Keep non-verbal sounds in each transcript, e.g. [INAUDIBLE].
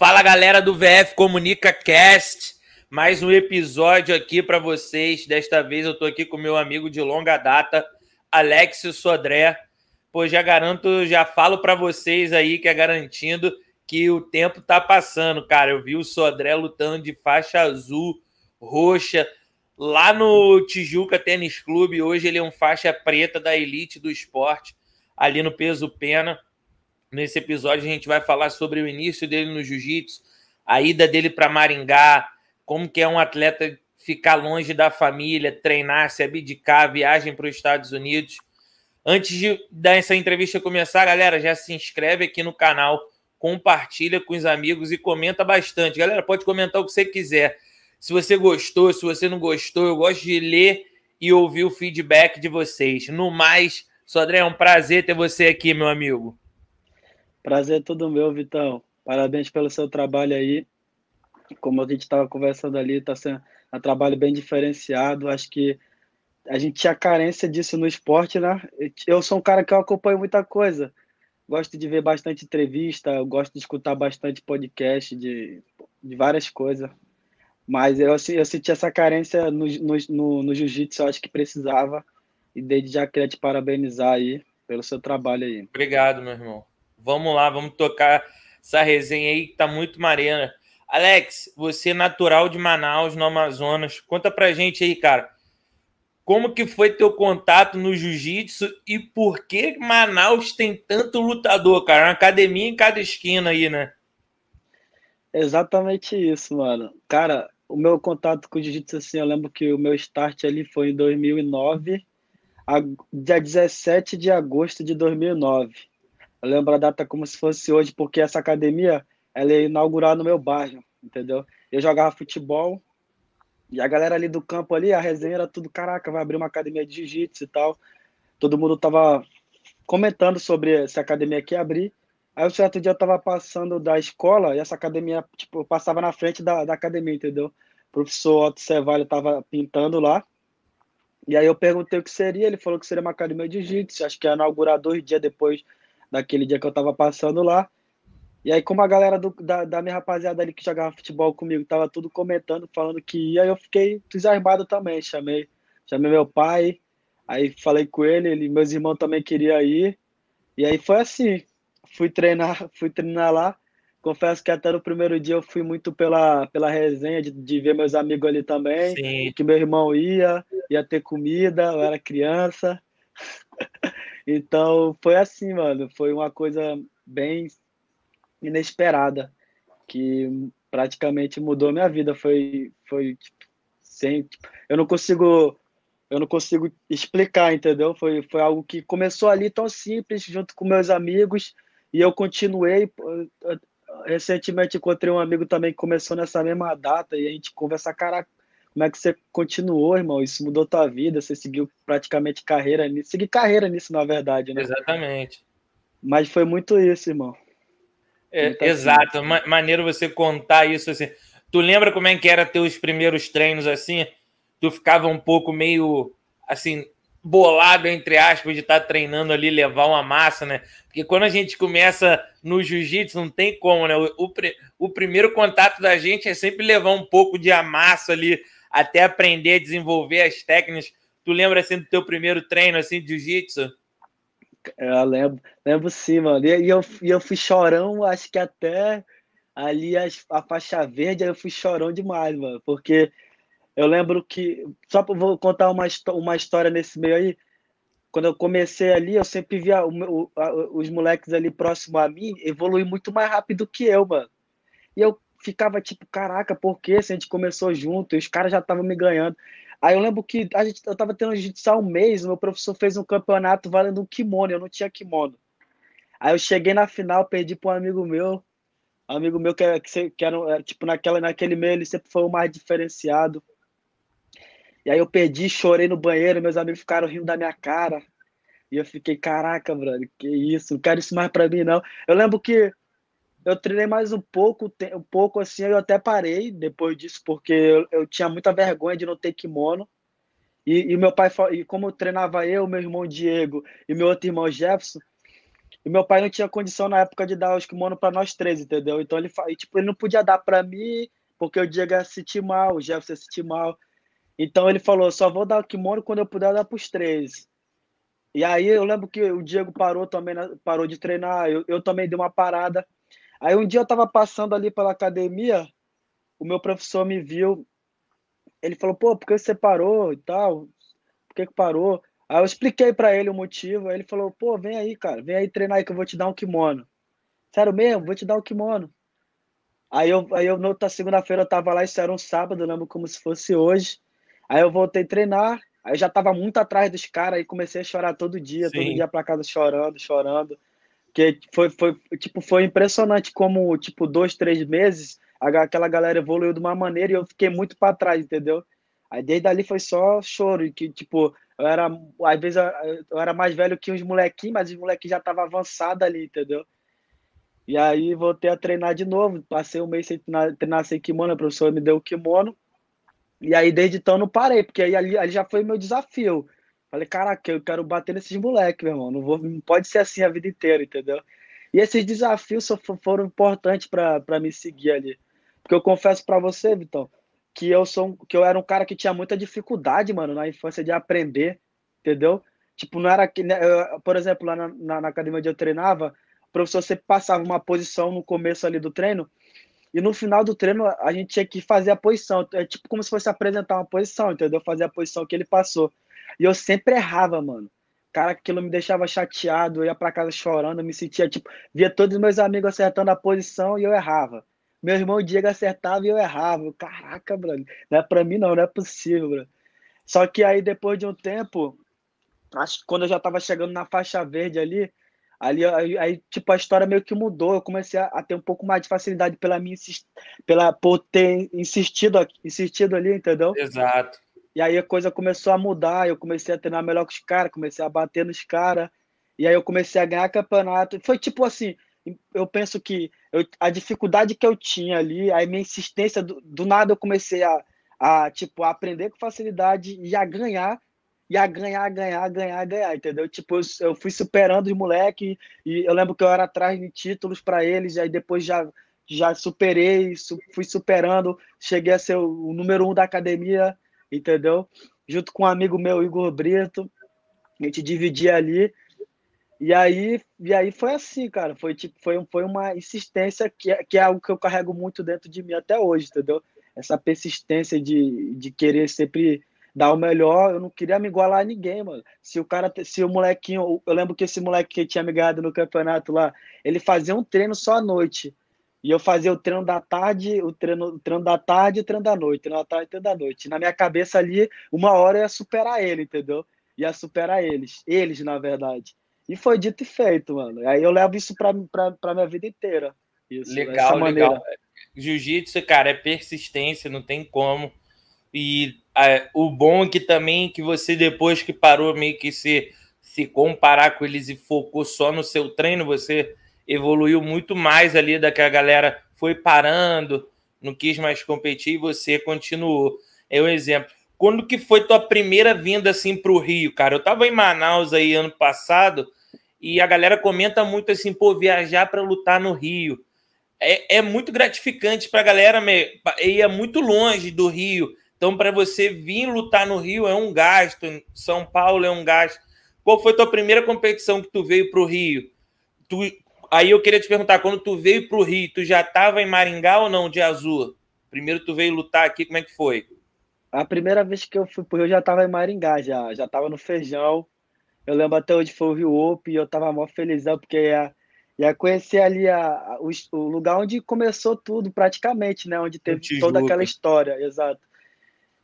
Fala galera do VF Comunica Cast, mais um episódio aqui para vocês. Desta vez eu tô aqui com meu amigo de longa data, Alex Sodré. Pô, já garanto, já falo para vocês aí que é garantindo que o tempo tá passando, cara. Eu vi o Sodré lutando de faixa azul, roxa, lá no Tijuca Tênis Clube. Hoje ele é um faixa preta da elite do esporte, ali no peso pena. Nesse episódio a gente vai falar sobre o início dele no jiu-jitsu, a ida dele para Maringá, como que é um atleta ficar longe da família, treinar, se abdicar, viagem para os Estados Unidos. Antes de essa entrevista começar, galera, já se inscreve aqui no canal, compartilha com os amigos e comenta bastante. Galera, pode comentar o que você quiser. Se você gostou, se você não gostou, eu gosto de ler e ouvir o feedback de vocês. No mais, Sodré, é um prazer ter você aqui, meu amigo. Prazer é todo meu, Vitão. Parabéns pelo seu trabalho aí. Como a gente estava conversando ali, está sendo um trabalho bem diferenciado. Acho que a gente tinha carência disso no esporte, né? Eu sou um cara que eu acompanho muita coisa. Gosto de ver bastante entrevista, gosto de escutar bastante podcast de, de várias coisas. Mas eu, eu senti essa carência no, no, no, no jiu-jitsu, acho que precisava. E desde já queria te parabenizar aí pelo seu trabalho aí. Obrigado, meu irmão. Vamos lá, vamos tocar essa resenha aí que tá muito marena. Alex, você é natural de Manaus, no Amazonas. Conta pra gente aí, cara. Como que foi teu contato no jiu-jitsu e por que Manaus tem tanto lutador, cara? Uma academia em cada esquina aí, né? Exatamente isso, mano. Cara, o meu contato com o jiu-jitsu, assim, eu lembro que o meu start ali foi em 2009, dia 17 de agosto de 2009. Eu lembro a data como se fosse hoje, porque essa academia ela é inaugurada no meu bairro, entendeu? Eu jogava futebol e a galera ali do campo ali, a resenha era tudo, caraca, vai abrir uma academia de jiu-jitsu e tal. Todo mundo tava comentando sobre essa academia que ia abrir. Aí um certo dia eu tava passando da escola e essa academia, tipo, passava na frente da, da academia, entendeu? O professor Otto Cevalho tava pintando lá. E aí eu perguntei o que seria, ele falou que seria uma academia de jiu-jitsu, acho que ia inaugurar dois dias depois daquele dia que eu tava passando lá. E aí, como a galera do, da, da, minha rapaziada ali que jogava futebol comigo tava tudo comentando, falando que ia, eu fiquei entusiasmado também. Chamei, chamei meu pai, aí falei com ele, ele, meus irmãos também queriam ir. E aí foi assim, fui treinar, [LAUGHS] fui treinar lá. Confesso que até no primeiro dia eu fui muito pela, pela resenha de, de ver meus amigos ali também, Sim. que meu irmão ia, ia ter comida, eu era criança. Então foi assim, mano. Foi uma coisa bem inesperada que praticamente mudou minha vida. Foi, foi tipo, sem, tipo, eu não consigo, eu não consigo explicar, entendeu? Foi, foi algo que começou ali tão simples, junto com meus amigos, e eu continuei. Recentemente encontrei um amigo também que começou nessa mesma data e a gente conversa, caraca, como é que você continuou, irmão? Isso mudou tua vida? Você seguiu praticamente carreira nisso? Segui carreira nisso, na verdade, né? Exatamente. Mas foi muito isso, irmão. É, exato. Assim. Maneiro você contar isso assim. Tu lembra como é que era teus primeiros treinos assim? Tu ficava um pouco meio assim bolado entre aspas de estar tá treinando ali levar uma massa, né? Porque quando a gente começa no jiu-jitsu não tem como, né? O, o, o, primeiro contato da gente é sempre levar um pouco de amassa ali até aprender a desenvolver as técnicas. Tu lembra assim do teu primeiro treino assim de jiu-jitsu? Eu lembro, lembro sim, mano. E, eu, e eu fui chorão, acho que até ali a, a faixa verde, eu fui chorão demais, mano. Porque eu lembro que, só vou contar uma, uma história nesse meio aí. Quando eu comecei ali, eu sempre via o, o, a, os moleques ali próximo a mim evoluir muito mais rápido que eu, mano. E eu ficava tipo, caraca, por que se a gente começou junto e os caras já estavam me ganhando? Aí eu lembro que a gente, eu tava tendo jiu-jitsu há um mês, meu professor fez um campeonato valendo um kimono, eu não tinha kimono. Aí eu cheguei na final, perdi para um amigo meu, amigo meu que, que, que era, tipo, naquela, naquele meio ele sempre foi o mais diferenciado. E aí eu perdi, chorei no banheiro, meus amigos ficaram rindo da minha cara. E eu fiquei, caraca, brother, que isso, não quero isso mais pra mim, não. Eu lembro que eu treinei mais um pouco, um pouco assim, eu até parei depois disso, porque eu, eu tinha muita vergonha de não ter kimono. E, e meu pai, e como eu treinava eu, meu irmão Diego e meu outro irmão Jefferson, E meu pai não tinha condição na época de dar os kimono para nós três, entendeu? Então ele, tipo, ele não podia dar para mim, porque o Diego ia sentir mal, o Jefferson ia sentir mal. Então ele falou: só vou dar o kimono quando eu puder dar para os três. E aí eu lembro que o Diego parou também, parou de treinar, eu, eu também dei uma parada. Aí um dia eu tava passando ali pela academia, o meu professor me viu, ele falou, pô, por que você parou e tal? Por que, que parou? Aí eu expliquei para ele o motivo, aí ele falou, pô, vem aí, cara, vem aí treinar aí que eu vou te dar um kimono. Sério mesmo? Vou te dar um kimono. Aí eu, aí eu, na outra segunda-feira, eu tava lá, isso era um sábado, eu lembro como se fosse hoje. Aí eu voltei a treinar, aí já tava muito atrás dos caras, e comecei a chorar todo dia, Sim. todo dia pra casa chorando, chorando. Que foi, foi, tipo, foi impressionante como, tipo, dois, três meses, aquela galera evoluiu de uma maneira e eu fiquei muito para trás, entendeu? Aí desde ali foi só choro, que, tipo, eu era, às vezes eu era mais velho que uns molequinhos, mas os molequinhos já estavam avançados ali, entendeu? E aí voltei a treinar de novo, passei um mês sem treinar, treinar sem kimono, a professora me deu o kimono, e aí desde então não parei, porque aí ali, ali já foi meu desafio. Falei, caraca, eu quero bater nesses moleques, meu irmão, não, vou, não pode ser assim a vida inteira, entendeu? E esses desafios foram importantes para me seguir ali. Porque eu confesso para você, Vitão, que eu sou que eu era um cara que tinha muita dificuldade, mano, na infância de aprender, entendeu? Tipo, não era que, né, por exemplo, lá na, na, na, academia onde eu treinava, o professor sempre passava uma posição no começo ali do treino, e no final do treino a gente tinha que fazer a posição, é tipo como se fosse apresentar uma posição, entendeu? Fazer a posição que ele passou. E eu sempre errava, mano. Cara, aquilo me deixava chateado, eu ia para casa chorando, eu me sentia tipo, via todos os meus amigos acertando a posição e eu errava. Meu irmão Diego acertava e eu errava. Caraca, brother. Não é pra mim, não, não é possível, brother. Só que aí, depois de um tempo, acho que quando eu já tava chegando na faixa verde ali, ali aí, aí, tipo, a história meio que mudou. Eu comecei a, a, ter um pouco mais de facilidade pela minha pela por ter insistido, insistido ali, entendeu? Exato. E aí a coisa começou a mudar, eu comecei a treinar melhor que os caras, comecei a bater nos caras, e aí eu comecei a ganhar campeonato. Foi tipo assim, eu penso que eu, a dificuldade que eu tinha ali, a minha insistência, do, do nada eu comecei a, a, tipo, a aprender com facilidade e a ganhar, e a ganhar, ganhar, ganhar, ganhar, entendeu? Tipo, eu, eu fui superando os moleques, e eu lembro que eu era atrás de títulos para eles, e aí depois já, já superei, su, fui superando, cheguei a ser o número um da academia, entendeu? Junto com um amigo meu, Igor Brito, a gente dividia ali, e aí, e aí foi assim, cara. Foi tipo, foi, foi uma insistência que é, que é algo que eu carrego muito dentro de mim até hoje, entendeu? Essa persistência de, de querer sempre dar o melhor. Eu não queria me igualar a ninguém, mano. Se o cara, se o molequinho, eu lembro que esse moleque que tinha me ganhado no campeonato lá, ele fazia um treino só à noite. E eu fazia o treino da tarde, o treino, o treino da tarde e o treino da noite, treino da tarde e treino da noite. Na minha cabeça ali, uma hora eu ia superar ele, entendeu? Ia superar eles. Eles, na verdade. E foi dito e feito, mano. Aí eu levo isso pra, pra, pra minha vida inteira. Isso, legal, legal. Jiu-jitsu, cara, é persistência, não tem como. E é, o bom é que também que você, depois que parou meio que se, se comparar com eles e focou só no seu treino, você evoluiu muito mais ali da que a galera foi parando, não quis mais competir e você continuou. É um exemplo. Quando que foi tua primeira vinda assim para o Rio, cara? Eu tava em Manaus aí ano passado e a galera comenta muito assim, pô, viajar para lutar no Rio. É, é muito gratificante para a galera, e é muito longe do Rio. Então, para você vir lutar no Rio é um gasto, em São Paulo é um gasto. Qual foi tua primeira competição que tu veio para o Rio? Tu, aí eu queria te perguntar, quando tu veio para o Rio, tu já estava em Maringá ou não, de azul? Primeiro tu veio lutar aqui, como é que foi? A primeira vez que eu fui pro Rio, eu já estava em Maringá, já. Já estava no Feijão. Eu lembro até onde foi o Rio Open e eu tava mó felizão, porque ia, ia conhecer ali a, o, o, lugar onde começou tudo, praticamente, né? Onde teve toda aquela história, exato.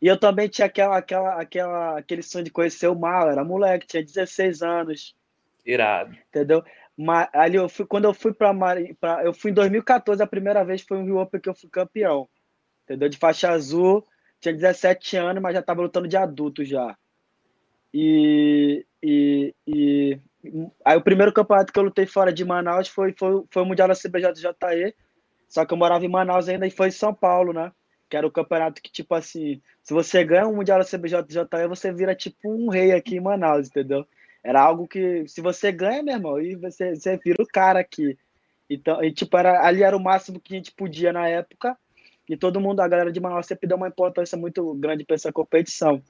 E eu também tinha aquela, aquela, aquela, aquele sonho de conhecer o mar, era moleque, tinha 16 anos. Irado. Entendeu? Mas, ali eu fui, quando eu fui para eu fui em 2014, a primeira vez foi o Rio Open que eu fui campeão. Entendeu? De faixa azul, tinha 17 anos, mas já estava lutando de adulto já. E, e, e aí o primeiro campeonato que eu lutei fora de Manaus foi, foi, foi o Mundial da CBJJE, só que eu morava em Manaus ainda e foi em São Paulo, né? Que era o campeonato que, tipo assim, se você ganha um Mundial da CBJJE, você vira tipo um rei aqui em Manaus, entendeu? Era algo que, se você ganha, meu irmão, e você, você vira o cara aqui. Então, e, tipo, era, ali era o máximo que a gente podia na época. E todo mundo, a galera de Manaus sempre deu uma importância muito grande para essa competição.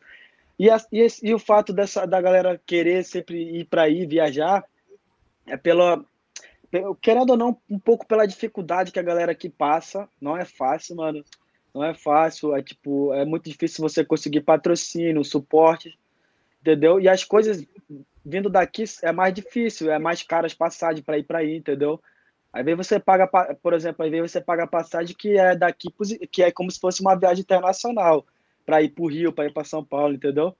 E, a, e, e, o fato dessa, da galera querer sempre ir para aí, viajar, é pela. Querendo ou não, um pouco pela dificuldade que a galera aqui passa. Não é fácil, mano. Não é fácil. É tipo, é muito difícil você conseguir patrocínio, suporte, entendeu? E as coisas vindo daqui é mais difícil, é mais caro as passagens para ir para aí, entendeu? Aí vem você paga, por exemplo, aí vem você paga a passagem que é daqui, que é como se fosse uma viagem internacional, para ir para o Rio, para ir para São Paulo, entendeu?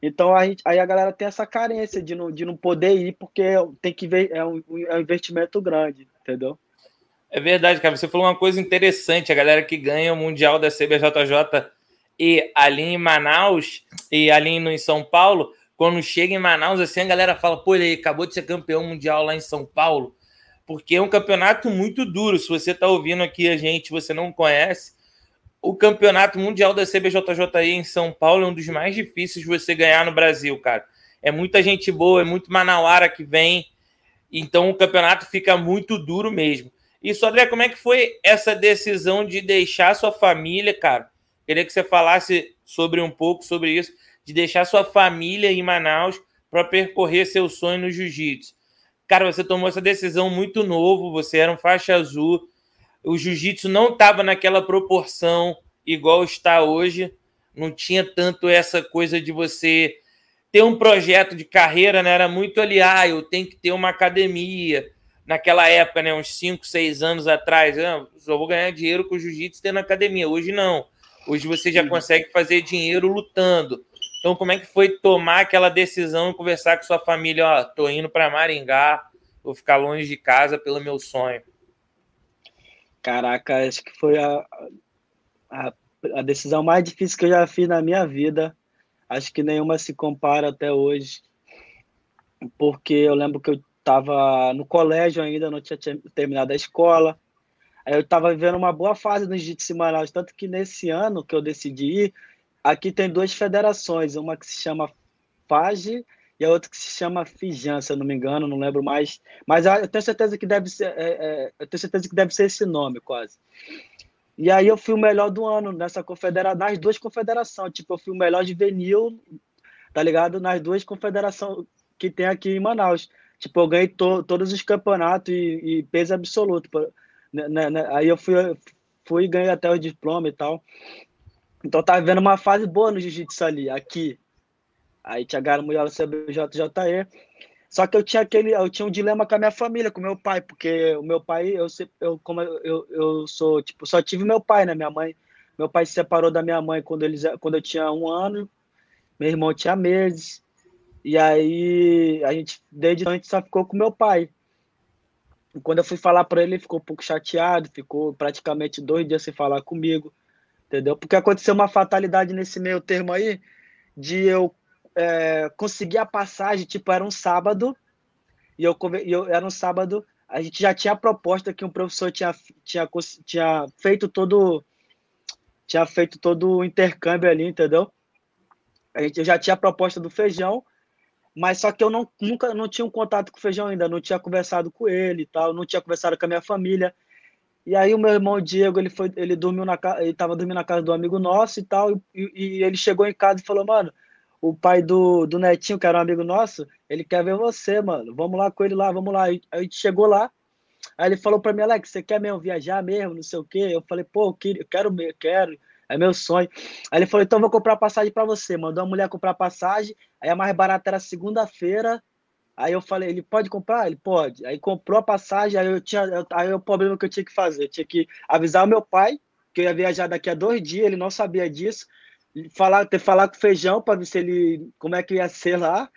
Então a gente, aí a galera tem essa carência de não, de não poder ir, porque tem que ver, é um, é um investimento grande, entendeu? É verdade, cara. Você falou uma coisa interessante. A galera que ganha o Mundial da CBJJ e ali em Manaus e ali em São Paulo, quando chega em Manaus, assim, a galera fala, pô, ele acabou de ser campeão mundial lá em São Paulo porque é um campeonato muito duro. Se você está ouvindo aqui a gente, você não conhece, o campeonato mundial da CBJJI em São Paulo é um dos mais difíceis de você ganhar no Brasil, cara. É muita gente boa, é muito manauara que vem, então o campeonato fica muito duro mesmo. Isso, André, como é que foi essa decisão de deixar sua família, cara? Queria que você falasse sobre um pouco sobre isso, de deixar sua família em Manaus para percorrer seu sonho no jiu-jitsu. Cara, você tomou essa decisão muito novo, você era um faixa azul, o jiu-jitsu não estava naquela proporção igual está hoje, não tinha tanto essa coisa de você ter um projeto de carreira, né? Era muito ali, ah, eu tenho que ter uma academia. Naquela época, né, uns 5, 6 anos atrás, ah, só vou ganhar dinheiro com o jiu-jitsu tendo academia. Hoje não. Hoje você já consegue fazer dinheiro lutando. Então, como é que foi tomar aquela decisão e conversar com sua família? Ó, tô indo para Maringá, vou ficar longe de casa pelo meu sonho. Caraca, acho que foi a, a, a decisão mais difícil que eu já fiz na minha vida. Acho que nenhuma se compara até hoje. Porque eu lembro que eu estava no colégio ainda, não tinha terminado a escola. Aí eu estava vivendo uma boa fase no Jiu-Jitsu Manaus, tanto que nesse ano que eu decidi ir, Aqui tem duas federações, uma que se chama FAGE e a outra que se chama Fijan, se eu não me engano, não lembro mais. Mas eu tenho certeza que deve ser, é, é, eu tenho certeza que deve ser esse nome, quase. E aí eu fui o melhor do ano nessa confederação, nas duas confederações. Tipo, eu fui o melhor juvenil, tá ligado? Nas duas confederações que tem aqui em Manaus. Tipo, eu ganhei to, todos os campeonatos e, e peso absoluto. Né, né, né? Aí eu fui, fui e ganhei até o diploma e tal. Então tá vendo uma fase boa no jiu-jitsu ali, aqui. Aí tinha Gara Mulher CBJJE. Só que eu tinha aquele, eu tinha um dilema com a minha família, com meu pai, porque o meu pai, eu, eu como eu, eu sou, tipo, só tive meu pai, né? Minha mãe, meu pai se separou da minha mãe quando eles, quando eu tinha um ano, meu irmão tinha meses. E aí a gente desde a gente só ficou com meu pai. E quando eu fui falar para ele, ele ficou um pouco chateado, ficou praticamente dois dias sem falar comigo entendeu? Porque aconteceu uma fatalidade nesse meio termo aí, de eu é, conseguir a passagem, tipo, era um sábado, e eu, eu era um sábado, a gente já tinha a proposta que um professor tinha, tinha, tinha feito todo tinha feito todo o intercâmbio ali, entendeu? A gente eu já tinha a proposta do feijão, mas só que eu não, nunca não tinha um contato com o feijão ainda, não tinha conversado com ele e tal, não tinha conversado com a minha família. E aí o meu irmão Diego, ele foi, ele dormiu na casa, ele tava dormindo na casa do amigo nosso e tal, e, e, ele chegou em casa e falou, mano, o pai do, do Netinho, que era um amigo nosso, ele quer ver você, mano. Vamos lá com ele lá, vamos lá. Aí a gente chegou lá, aí ele falou para mim, Alex, você quer mesmo viajar mesmo, não sei o quê? Eu falei, pô, eu quero, eu quero, é meu sonho. Aí ele falou, então vou comprar passagem para você. Mandou a mulher comprar passagem, aí a mais barata era segunda-feira, Aí eu falei, ele pode comprar? Ele pode. Aí comprou a passagem, aí eu tinha. Aí o problema que eu tinha que fazer, eu tinha que avisar o meu pai que eu ia viajar daqui a dois dias, ele não sabia disso. Falar, ter falar com o feijão para ver se ele. como é que ia ser lá,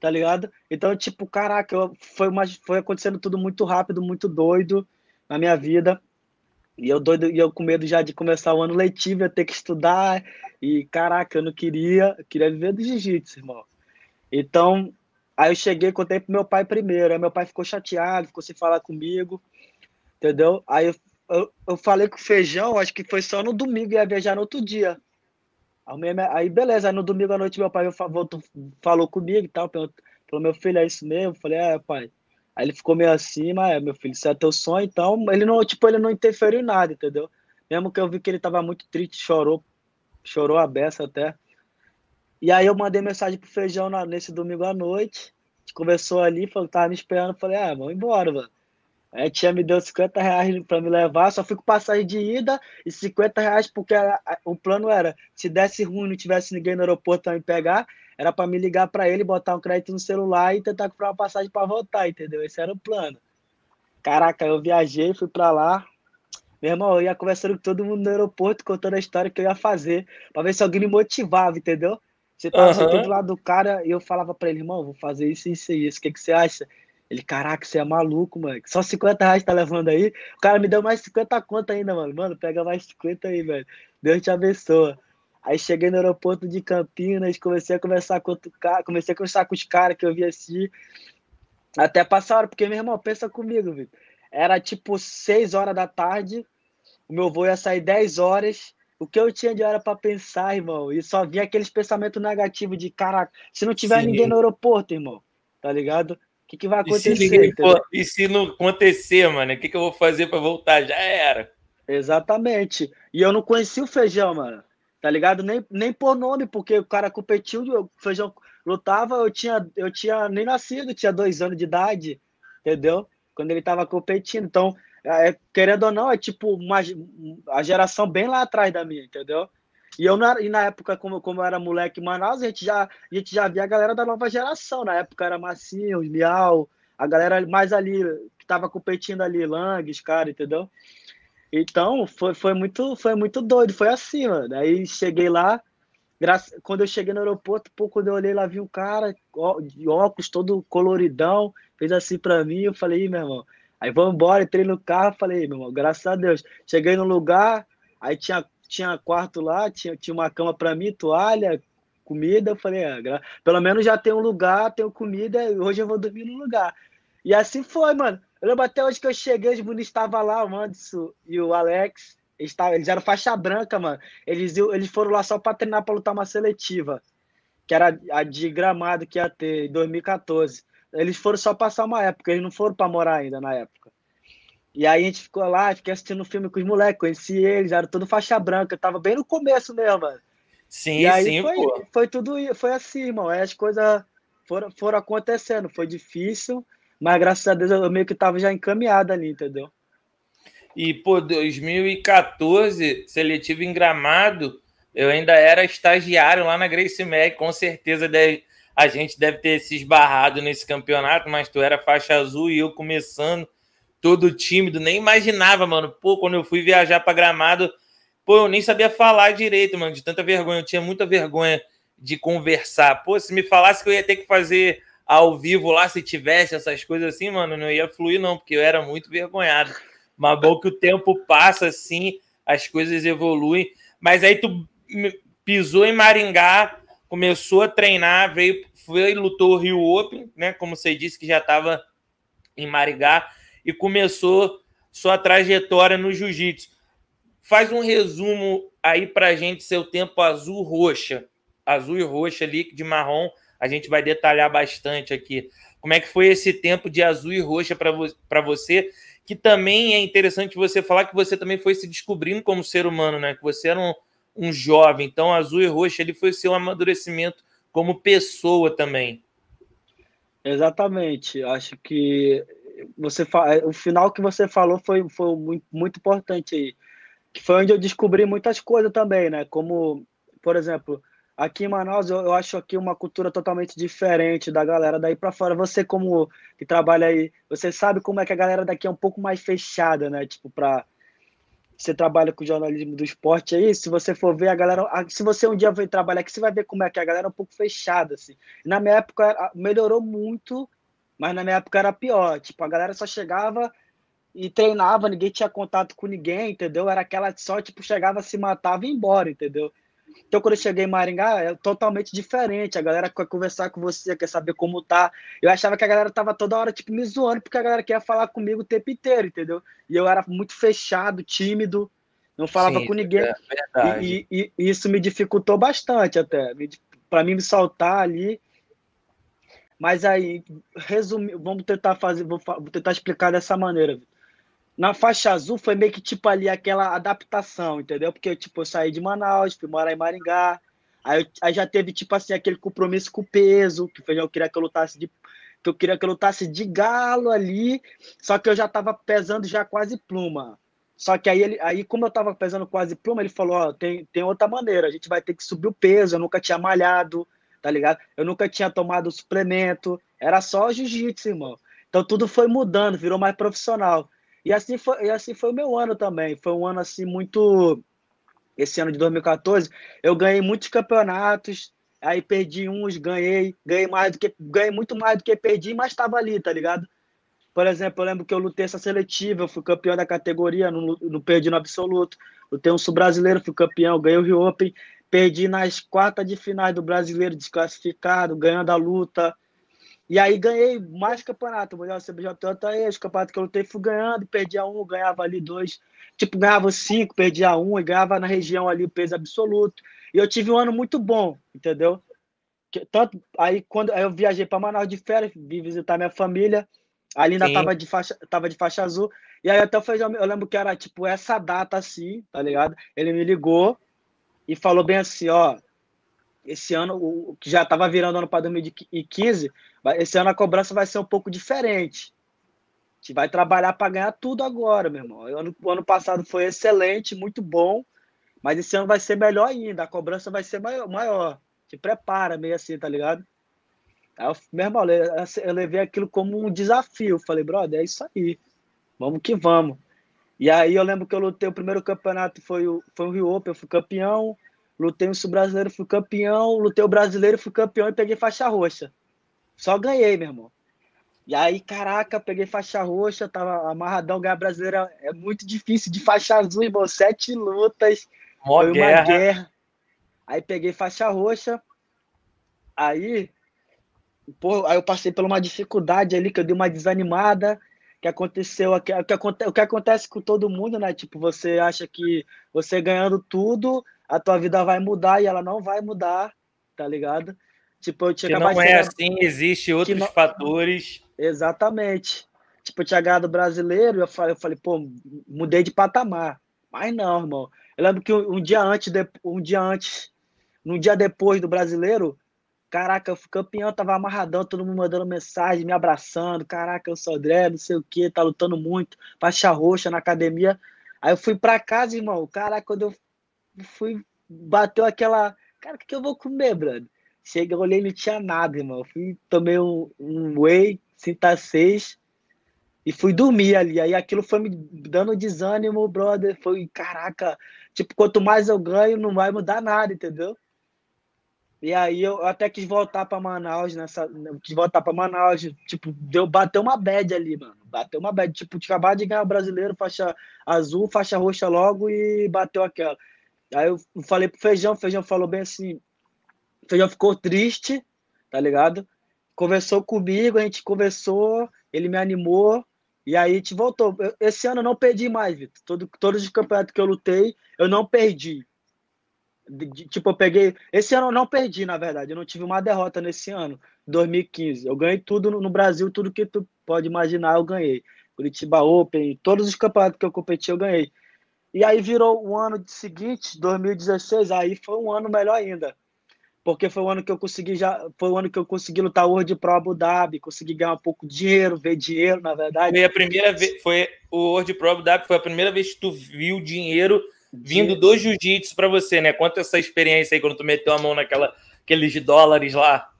tá ligado? Então, tipo, caraca, eu, foi, uma, foi acontecendo tudo muito rápido, muito doido na minha vida. E eu doido, e eu com medo já de começar o ano letivo, eu ter que estudar. E caraca, eu não queria, eu queria viver do jiu-jitsu, irmão. Então, Aí eu cheguei, contei pro meu pai primeiro. Aí meu pai ficou chateado, ficou sem falar comigo, entendeu? Aí eu, eu, eu falei com o feijão, acho que foi só no domingo, ia viajar no outro dia. Aí beleza, aí no domingo à noite meu pai voltou, falou comigo e tal, Falou, meu filho, é isso mesmo? Eu falei, é, pai. Aí ele ficou meio assim, mas é, meu filho, isso é teu sonho, então ele não, tipo, ele não interferiu em nada, entendeu? Mesmo que eu vi que ele tava muito triste, chorou, chorou a beça até. E aí eu mandei mensagem pro Feijão na, nesse domingo à noite, a gente conversou ali, falou, tava me esperando, falei, ah, vamos embora, mano. Aí a tia me deu 50 reais para me levar, só fui com passagem de ida e 50 reais porque a, a, o plano era, se desse ruim não tivesse ninguém no aeroporto para me pegar, era para me ligar para ele, botar um crédito no celular e tentar comprar uma passagem para voltar, entendeu? Esse era o plano. Caraca, eu viajei, fui para lá. Meu irmão, eu ia conversando com todo mundo no aeroporto, contando a história que eu ia fazer, para ver se alguém me motivava, entendeu? Você tava uhum. do lado do cara e eu falava para ele, irmão, vou fazer isso, isso e isso. O que, que você acha? Ele, caraca, você é maluco, mano. Só 50 reais tá levando aí. O cara me deu mais 50 conto ainda, mano. Mano, pega mais 50 aí, velho. Deus te abençoa. Aí cheguei no aeroporto de Campinas, comecei a conversar com outro cara, comecei a conversar com os caras que eu vi assim. Até passar a hora, porque, meu irmão, pensa comigo, viu? Era tipo 6 horas da tarde, o meu voo ia sair 10 horas. O que eu tinha de hora para pensar, irmão? E só vinha aqueles pensamentos negativos de, caraca, se não tiver Sim. ninguém no aeroporto, irmão, tá ligado? O que, que vai acontecer? E se, for, e se não acontecer, mano, o que, que eu vou fazer para voltar? Já era. Exatamente. E eu não conhecia o feijão, mano tá ligado? Nem, nem por nome, porque o cara competiu, o Feijão lutava, eu tinha, eu tinha nem nascido, tinha dois anos de idade, entendeu? Quando ele tava competindo. Então, é, querendo ou não, é tipo uma, a geração bem lá atrás da minha, entendeu? E eu, na, e na época, como, como eu era moleque em Manaus, a gente, já, a gente já via a galera da nova geração. Na época era Massinho, Miau, a galera mais ali, que tava competindo ali, Langs, cara, entendeu? Então, foi, foi, muito, foi muito doido, foi assim, mano. Aí cheguei lá, graça, quando eu cheguei no aeroporto, pô, quando eu olhei lá, vi um cara de óculos todo coloridão, fez assim pra mim, eu falei, meu irmão, aí vamos embora, entrei no carro, falei, meu irmão, graças a Deus. Cheguei no lugar, aí tinha, tinha quarto lá, tinha, tinha uma cama pra mim, toalha, comida, eu falei, ah, pelo menos já tem um lugar, tenho comida, hoje eu vou dormir no lugar. E assim foi, mano. Eu lembro até hoje que eu cheguei, os bonitos estavam lá, o Anderson e o Alex. Eles, tavam, eles eram faixa branca, mano. Eles, eles foram lá só para treinar para lutar uma seletiva, que era a de gramado que ia ter em 2014. Eles foram só passar uma época, eles não foram para morar ainda na época. E aí a gente ficou lá, fiquei assistindo filme com os moleques, conheci eles, eram tudo faixa branca, tava bem no começo mesmo, mano. Sim, e aí sim, foi, pô. foi tudo, foi assim, irmão. Aí as coisas foram, foram acontecendo, foi difícil, mas graças a Deus eu meio que tava já encaminhado ali, entendeu? E, pô, 2014, seletivo em Gramado, eu ainda era estagiário lá na Grace Mag, com certeza deve, a gente deve ter se esbarrado nesse campeonato, mas tu era faixa azul e eu começando, todo tímido, nem imaginava, mano. Pô, quando eu fui viajar para Gramado, pô, eu nem sabia falar direito, mano, de tanta vergonha, eu tinha muita vergonha de conversar. Pô, se me falasse que eu ia ter que fazer ao vivo lá, se tivesse essas coisas assim, mano, não ia fluir, não, porque eu era muito vergonhado. Mas bom que o tempo passa assim, as coisas evoluem. Mas aí tu pisou em Maringá, começou a treinar, veio, foi lutou o Rio Open, né? Como você disse que já estava em Maringá e começou sua trajetória no jiu-jitsu. Faz um resumo aí pra gente seu tempo azul roxa, azul e roxa ali de marrom a gente vai detalhar bastante aqui. Como é que foi esse tempo de azul e roxa para vo você? Que também é interessante você falar que você também foi se descobrindo como ser humano, né? Que você era um, um jovem. Então, azul e roxa ele foi seu amadurecimento como pessoa também. Exatamente. Acho que você o final que você falou foi, foi muito, muito importante aí. Que foi onde eu descobri muitas coisas também, né? Como, por exemplo, Aqui em Manaus, eu, eu acho aqui uma cultura totalmente diferente da galera daí para fora. Você, como que trabalha aí, você sabe como é que a galera daqui é um pouco mais fechada, né? Tipo, para você trabalha com jornalismo do esporte aí, se você for ver a galera, se você um dia vir trabalhar aqui, você vai ver como é que a galera é um pouco fechada, assim. Na minha época melhorou muito, mas na minha época era pior. Tipo, a galera só chegava e treinava, ninguém tinha contato com ninguém, entendeu? Era aquela só, tipo, chegava, se matava e ia embora, entendeu? Então, quando eu cheguei em Maringá, é totalmente diferente. A galera quer conversar com você, quer saber como tá. Eu achava que a galera tava toda hora, tipo, me zoando, porque a galera queria falar comigo o tempo inteiro, entendeu? E eu era muito fechado, tímido, não falava Sim, com ninguém. É e, e, e, isso me dificultou bastante até. Para mim me soltar ali. Mas aí, resumir, vamos tentar fazer, vou, vou tentar explicar dessa maneira. Na faixa azul foi meio que tipo ali aquela adaptação, entendeu? Porque tipo, eu saí de Manaus, fui morar em Maringá, aí, aí já teve tipo assim aquele compromisso com o peso, que eu queria que eu lutasse de que eu queria que eu lutasse de galo ali, só que eu já tava pesando já quase pluma. Só que aí, ele, aí como eu tava pesando quase pluma, ele falou, ó, tem, tem outra maneira, a gente vai ter que subir o peso, eu nunca tinha malhado, tá ligado? Eu nunca tinha tomado suplemento, era só jiu-jitsu, irmão. Então tudo foi mudando, virou mais profissional. E assim foi, e assim foi o meu ano também. Foi um ano assim muito esse ano de 2014, eu ganhei muitos campeonatos, aí perdi uns, ganhei, ganhei mais do que ganhei muito mais do que perdi, mas estava ali, tá ligado? Por exemplo, eu lembro que eu lutei essa seletiva, eu fui campeão da categoria, não, não perdi no absoluto. Lutei um sul-brasileiro, fui campeão, ganhei o Rio Open, perdi nas quartas de finais do brasileiro desclassificado, ganhando a luta. E aí ganhei mais campeonato, Mundial CBJJ, aí os campeonatos que eu lutei fui ganhando, perdia um, ganhava ali dois. Tipo, ganhava cinco, perdia um, e ganhava na região ali o peso absoluto. E eu tive um ano muito bom, entendeu? Tanto, aí quando aí eu viajei para Manaus de férias, vim visitar minha família, ali ainda tava de, faixa, tava de faixa azul, e aí até eu, eu lembro que era tipo essa data assim, tá ligado? Ele me ligou, e falou bem assim, ó, esse ano, o que já estava virando ano para 2015, esse ano a cobrança vai ser um pouco diferente. A gente vai trabalhar para ganhar tudo agora, meu irmão. O ano, o ano passado foi excelente, muito bom, mas esse ano vai ser melhor ainda, a cobrança vai ser maior. maior. Te prepara, meio assim, tá ligado? Aí eu, meu irmão, eu levei aquilo como um desafio. Falei, brother, é isso aí. Vamos que vamos. E aí eu lembro que eu lutei o primeiro campeonato, foi o, foi o Rio Open, eu fui campeão. Lutei o Sul-Brasileiro, fui campeão. Lutei o Brasileiro, fui campeão e peguei faixa roxa. Só ganhei, meu irmão. E aí, caraca, peguei faixa roxa, tava amarradão, ganhar brasileira é muito difícil. De faixa azul, irmão, sete lutas. Mó foi guerra. uma guerra. Aí peguei faixa roxa. Aí, pô, aí eu passei por uma dificuldade ali, que eu dei uma desanimada que aconteceu, o que, o que acontece com todo mundo, né? Tipo, você acha que você ganhando tudo, a tua vida vai mudar e ela não vai mudar, tá ligado? Tipo, eu tinha que não é assim, existe outros não... fatores. Exatamente. Tipo, eu tinha ganhado brasileiro, eu falei, eu falei, pô, mudei de patamar. Mas não, irmão. Eu lembro que um, dia antes, um dia antes, um dia depois do brasileiro, Caraca, eu fui campeão, tava amarradão, todo mundo mandando mensagem, me abraçando. Caraca, eu sou André, não sei o que, tá lutando muito, faixa roxa na academia. Aí eu fui pra casa, irmão. Caraca, quando eu fui, bateu aquela. Cara, o que, que eu vou comer, brother? Cheguei, olhei, não tinha nada, irmão. Fui, tomei um, um whey, cinta seis e fui dormir ali. Aí aquilo foi me dando desânimo, brother. Foi, caraca, tipo, quanto mais eu ganho, não vai mudar nada, entendeu? E aí eu até quis voltar para Manaus nessa, quis voltar para Manaus, tipo, deu bateu uma bad ali, mano. Bateu uma bad, tipo, acabar de ganhar o brasileiro, faixa azul, faixa roxa logo e bateu aquela. Aí eu falei pro Feijão, Feijão falou bem assim, o Feijão ficou triste, tá ligado? Conversou comigo, a gente conversou, ele me animou, e aí gente voltou. Esse ano eu não perdi mais, Vitor. Todo, todos os campeonatos que eu lutei, eu não perdi. Tipo, eu peguei. Esse ano eu não perdi, na verdade. Eu não tive uma derrota nesse ano, 2015. Eu ganhei tudo no Brasil, tudo que tu pode imaginar, eu ganhei. Curitiba Open, todos os campeonatos que eu competi, eu ganhei. E aí virou o ano seguinte, 2016, aí foi um ano melhor ainda. Porque foi o ano que eu consegui já, foi o ano que eu consegui lutar World Pro Abu Dhabi, consegui ganhar um pouco de dinheiro, ver dinheiro, na verdade. Foi a primeira vez, foi o World Pro Abu Dhabi, foi a primeira vez que tu viu dinheiro vindo do jiu-jitsu para você, né? Conta essa experiência aí quando tu meteu a mão naquela aqueles dólares lá.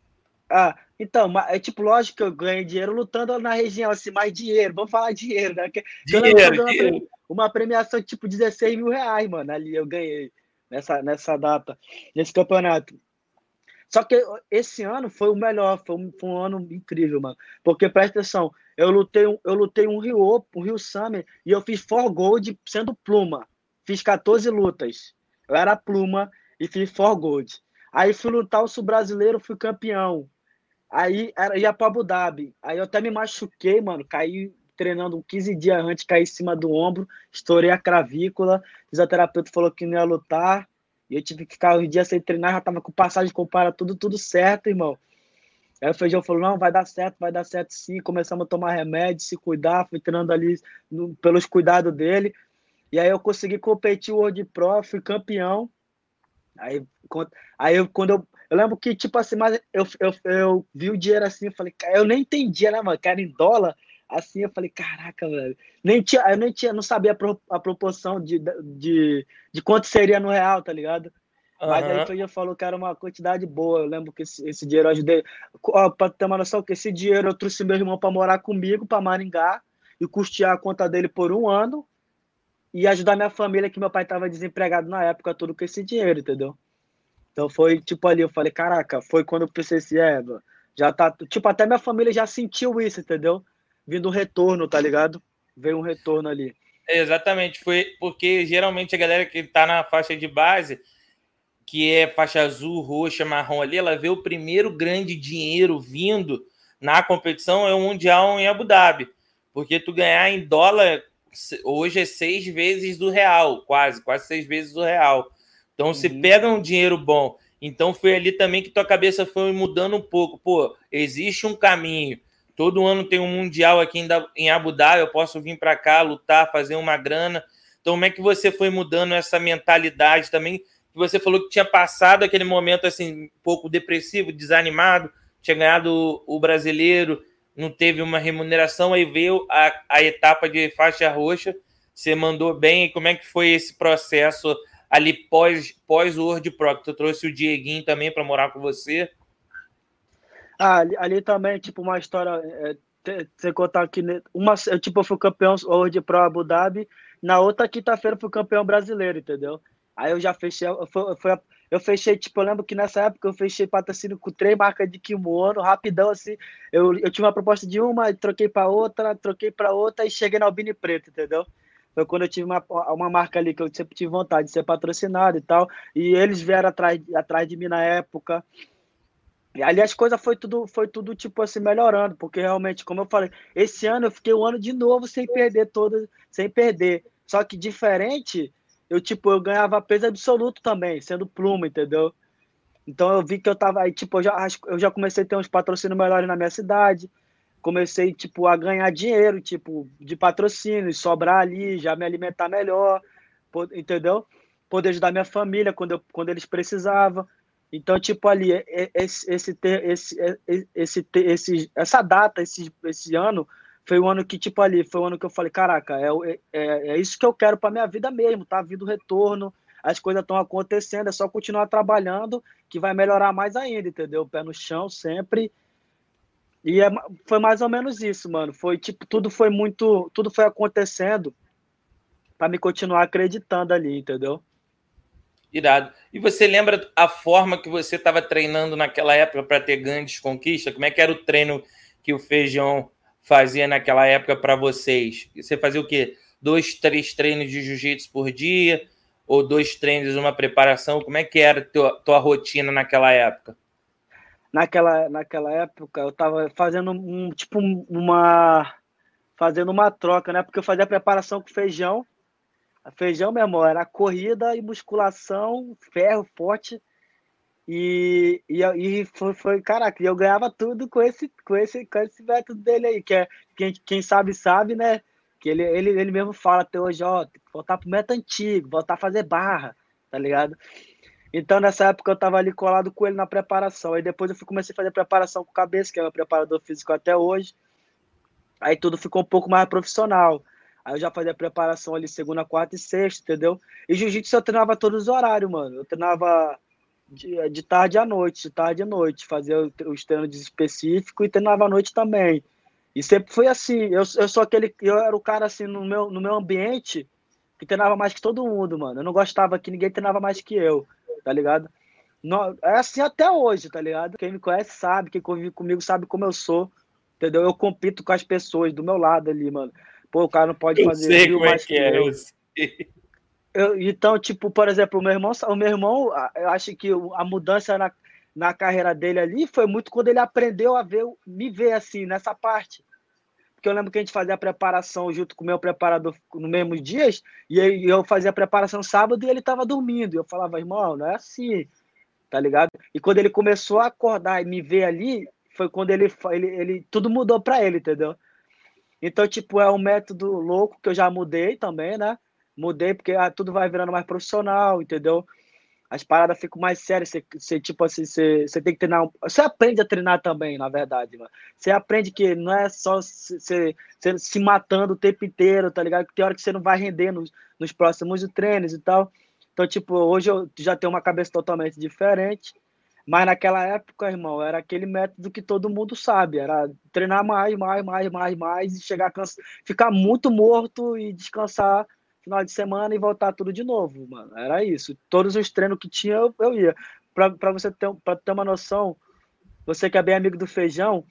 Ah, então, é tipo, lógico que eu ganhei dinheiro lutando na região, assim, mais dinheiro, vamos falar dinheiro, né? dinheiro, dinheiro. Uma, premiação tipo 16 mil reais, mano, ali eu ganhei nessa, nessa data, nesse campeonato. Só que esse ano foi o melhor, foi um, foi um ano incrível, mano. Porque presta atenção, eu lutei, eu lutei um Rio, um Rio Summer e eu fiz four gold sendo pluma fiz 14 lutas. Eu era pluma e fiz for gold. Aí fui lutar o sul-brasileiro, fui campeão. Aí era, ia para Abu Dhabi. Aí eu até me machuquei, mano. Caí treinando 15 dias antes, caí em cima do ombro, estourei a cravícula. O fisioterapeuta falou que não ia lutar. E eu tive que ficar uns dias sem treinar, já tava com passagem, compara tudo, tudo certo, irmão. Aí o Feijão falou, não, vai dar certo, vai dar certo sim. Começamos a tomar remédio, se cuidar, fui treinando ali no, pelos cuidados dele. E aí eu consegui competir o World Pro, fui campeão. Aí, aí quando eu, eu lembro que, tipo assim, mas eu, eu, eu vi o dinheiro assim, falei, eu nem entendia, né, mano? Que era em dólar. Assim, eu falei, caraca, velho. Nem tinha, eu nem tinha, não sabia a, pro, a proporção de, de, de quanto seria no real, tá ligado? Uhum. Mas aí o já falou que era uma quantidade boa. Eu lembro que esse, esse dinheiro eu ajudei. Ó, pra ter uma noção, que esse dinheiro eu trouxe meu irmão para morar comigo, para Maringá, e custear a conta dele por um ano, e ajudar minha família, que meu pai estava desempregado na época, tudo com esse dinheiro, entendeu? Então foi tipo ali, eu falei, caraca, foi quando eu pensei assim, é, já tá. Tipo, até minha família já sentiu isso, entendeu? Vindo um retorno, tá ligado? Veio um retorno ali. Exatamente, foi porque geralmente a galera que tá na faixa de base, que é faixa azul, roxa, marrom ali, ela vê o primeiro grande dinheiro vindo na competição é o Mundial em Abu Dhabi. Porque tu ganhar em dólar hoje é seis vezes do real, quase, quase seis vezes do real. Então, uhum. se pega um dinheiro bom. Então, foi ali também que tua cabeça foi mudando um pouco. Pô, existe um caminho. Todo ano tem um Mundial aqui em Abu Dhabi, eu posso vir para cá, lutar, fazer uma grana. Então, como é que você foi mudando essa mentalidade também? Você falou que tinha passado aquele momento assim, um pouco depressivo, desanimado, tinha ganhado o brasileiro, não teve uma remuneração, aí veio a, a etapa de faixa roxa, você mandou bem. Como é que foi esse processo ali pós, pós World Pro, que tu trouxe o Dieguinho também para morar com você. Ah, ali, ali, também, tipo, uma história. É, você contar que uma, eu, tipo, eu fui campeão World Pro Abu Dhabi, na outra quinta-feira fui campeão brasileiro, entendeu? Aí eu já fechei, foi, foi, eu fechei, tipo, eu lembro que nessa época eu fechei patrocínio com três marcas de kimono, rapidão, assim, eu, eu tinha uma proposta de uma, troquei para outra, troquei para outra e cheguei na Albine Preto, entendeu? Foi quando eu tive uma, uma marca ali que eu sempre tive vontade de ser patrocinado e tal. E eles vieram atrás, atrás de mim na época. Ali as coisas foi tudo, foi tudo tipo assim, melhorando, porque realmente, como eu falei, esse ano eu fiquei um ano de novo sem perder todas, sem perder. Só que diferente, eu tipo, eu ganhava peso absoluto também, sendo pluma, entendeu? Então eu vi que eu tava aí, tipo, eu já, eu já comecei a ter uns patrocínios melhores na minha cidade comecei, tipo, a ganhar dinheiro, tipo, de patrocínio, sobrar ali, já me alimentar melhor, entendeu? Poder ajudar minha família quando, eu, quando eles precisavam. Então, tipo, ali, esse, esse, esse, esse, esse, essa data, esse, esse ano, foi o ano que, tipo, ali, foi o ano que eu falei, caraca, é, é, é isso que eu quero para minha vida mesmo, tá vindo retorno, as coisas estão acontecendo, é só continuar trabalhando que vai melhorar mais ainda, entendeu? Pé no chão sempre e é, foi mais ou menos isso, mano. Foi tipo, tudo foi muito. Tudo foi acontecendo para me continuar acreditando ali, entendeu? Irado. E você lembra a forma que você estava treinando naquela época para ter grandes conquistas? Como é que era o treino que o Feijão fazia naquela época para vocês? Você fazia o quê? Dois, três treinos de jiu-jitsu por dia? Ou dois treinos, uma preparação? Como é que era a tua, tua rotina naquela época? naquela, naquela época eu tava fazendo um tipo uma fazendo uma troca, né? Porque eu fazia preparação com feijão. Feijão, meu amor, era corrida e musculação, ferro forte. E, e, e foi, foi, caraca, eu ganhava tudo com esse, com esse, com esse método dele aí, que é quem, quem sabe, sabe, né? Que ele, ele, ele mesmo fala até hoje, ó, voltar pro método antigo, voltar a fazer barra, tá ligado? Então, nessa época, eu estava ali colado com ele na preparação. Aí depois eu fui, comecei a fazer preparação com o Cabeça, que é meu preparador físico até hoje. Aí tudo ficou um pouco mais profissional. Aí eu já fazia preparação ali segunda, quarta e sexta, entendeu? E jiu-jitsu eu treinava todos os horários, mano. Eu treinava de, de tarde à noite, de tarde à noite. Fazia os treinos específicos e treinava à noite também. E sempre foi assim. Eu, eu sou aquele. Eu era o cara assim no meu, no meu ambiente que treinava mais que todo mundo, mano. Eu não gostava que ninguém treinava mais que eu tá ligado? é assim até hoje, tá ligado? Quem me conhece sabe, quem convive comigo sabe como eu sou, entendeu? Eu compito com as pessoas do meu lado ali, mano. Pô, o cara não pode eu fazer sei como é que, é, eu. eu. então, tipo, por exemplo, o meu irmão, o meu irmão, eu acho que a mudança na, na carreira dele ali foi muito quando ele aprendeu a ver, me ver assim, nessa parte porque eu lembro que a gente fazia a preparação junto com o meu preparador no mesmos dias, e eu fazia a preparação sábado e ele estava dormindo. E eu falava, irmão, não é assim, tá ligado? E quando ele começou a acordar e me ver ali, foi quando ele, ele, ele tudo mudou para ele, entendeu? Então, tipo, é um método louco que eu já mudei também, né? Mudei porque ah, tudo vai virando mais profissional, entendeu? As paradas ficam mais sérias, você, você tipo assim, você, você tem que treinar. Você aprende a treinar também, na verdade, mano. Você aprende que não é só você, você se matando o tempo inteiro, tá ligado? Que tem hora que você não vai render nos, nos próximos treinos e tal. Então, tipo, hoje eu já tenho uma cabeça totalmente diferente. Mas naquela época, irmão, era aquele método que todo mundo sabe, era treinar mais, mais, mais, mais, mais e chegar cansa... ficar muito morto e descansar final de semana e voltar tudo de novo, mano. Era isso. Todos os treinos que tinha, eu, eu ia. Para você ter, pra ter uma noção, você que é bem amigo do Feijão,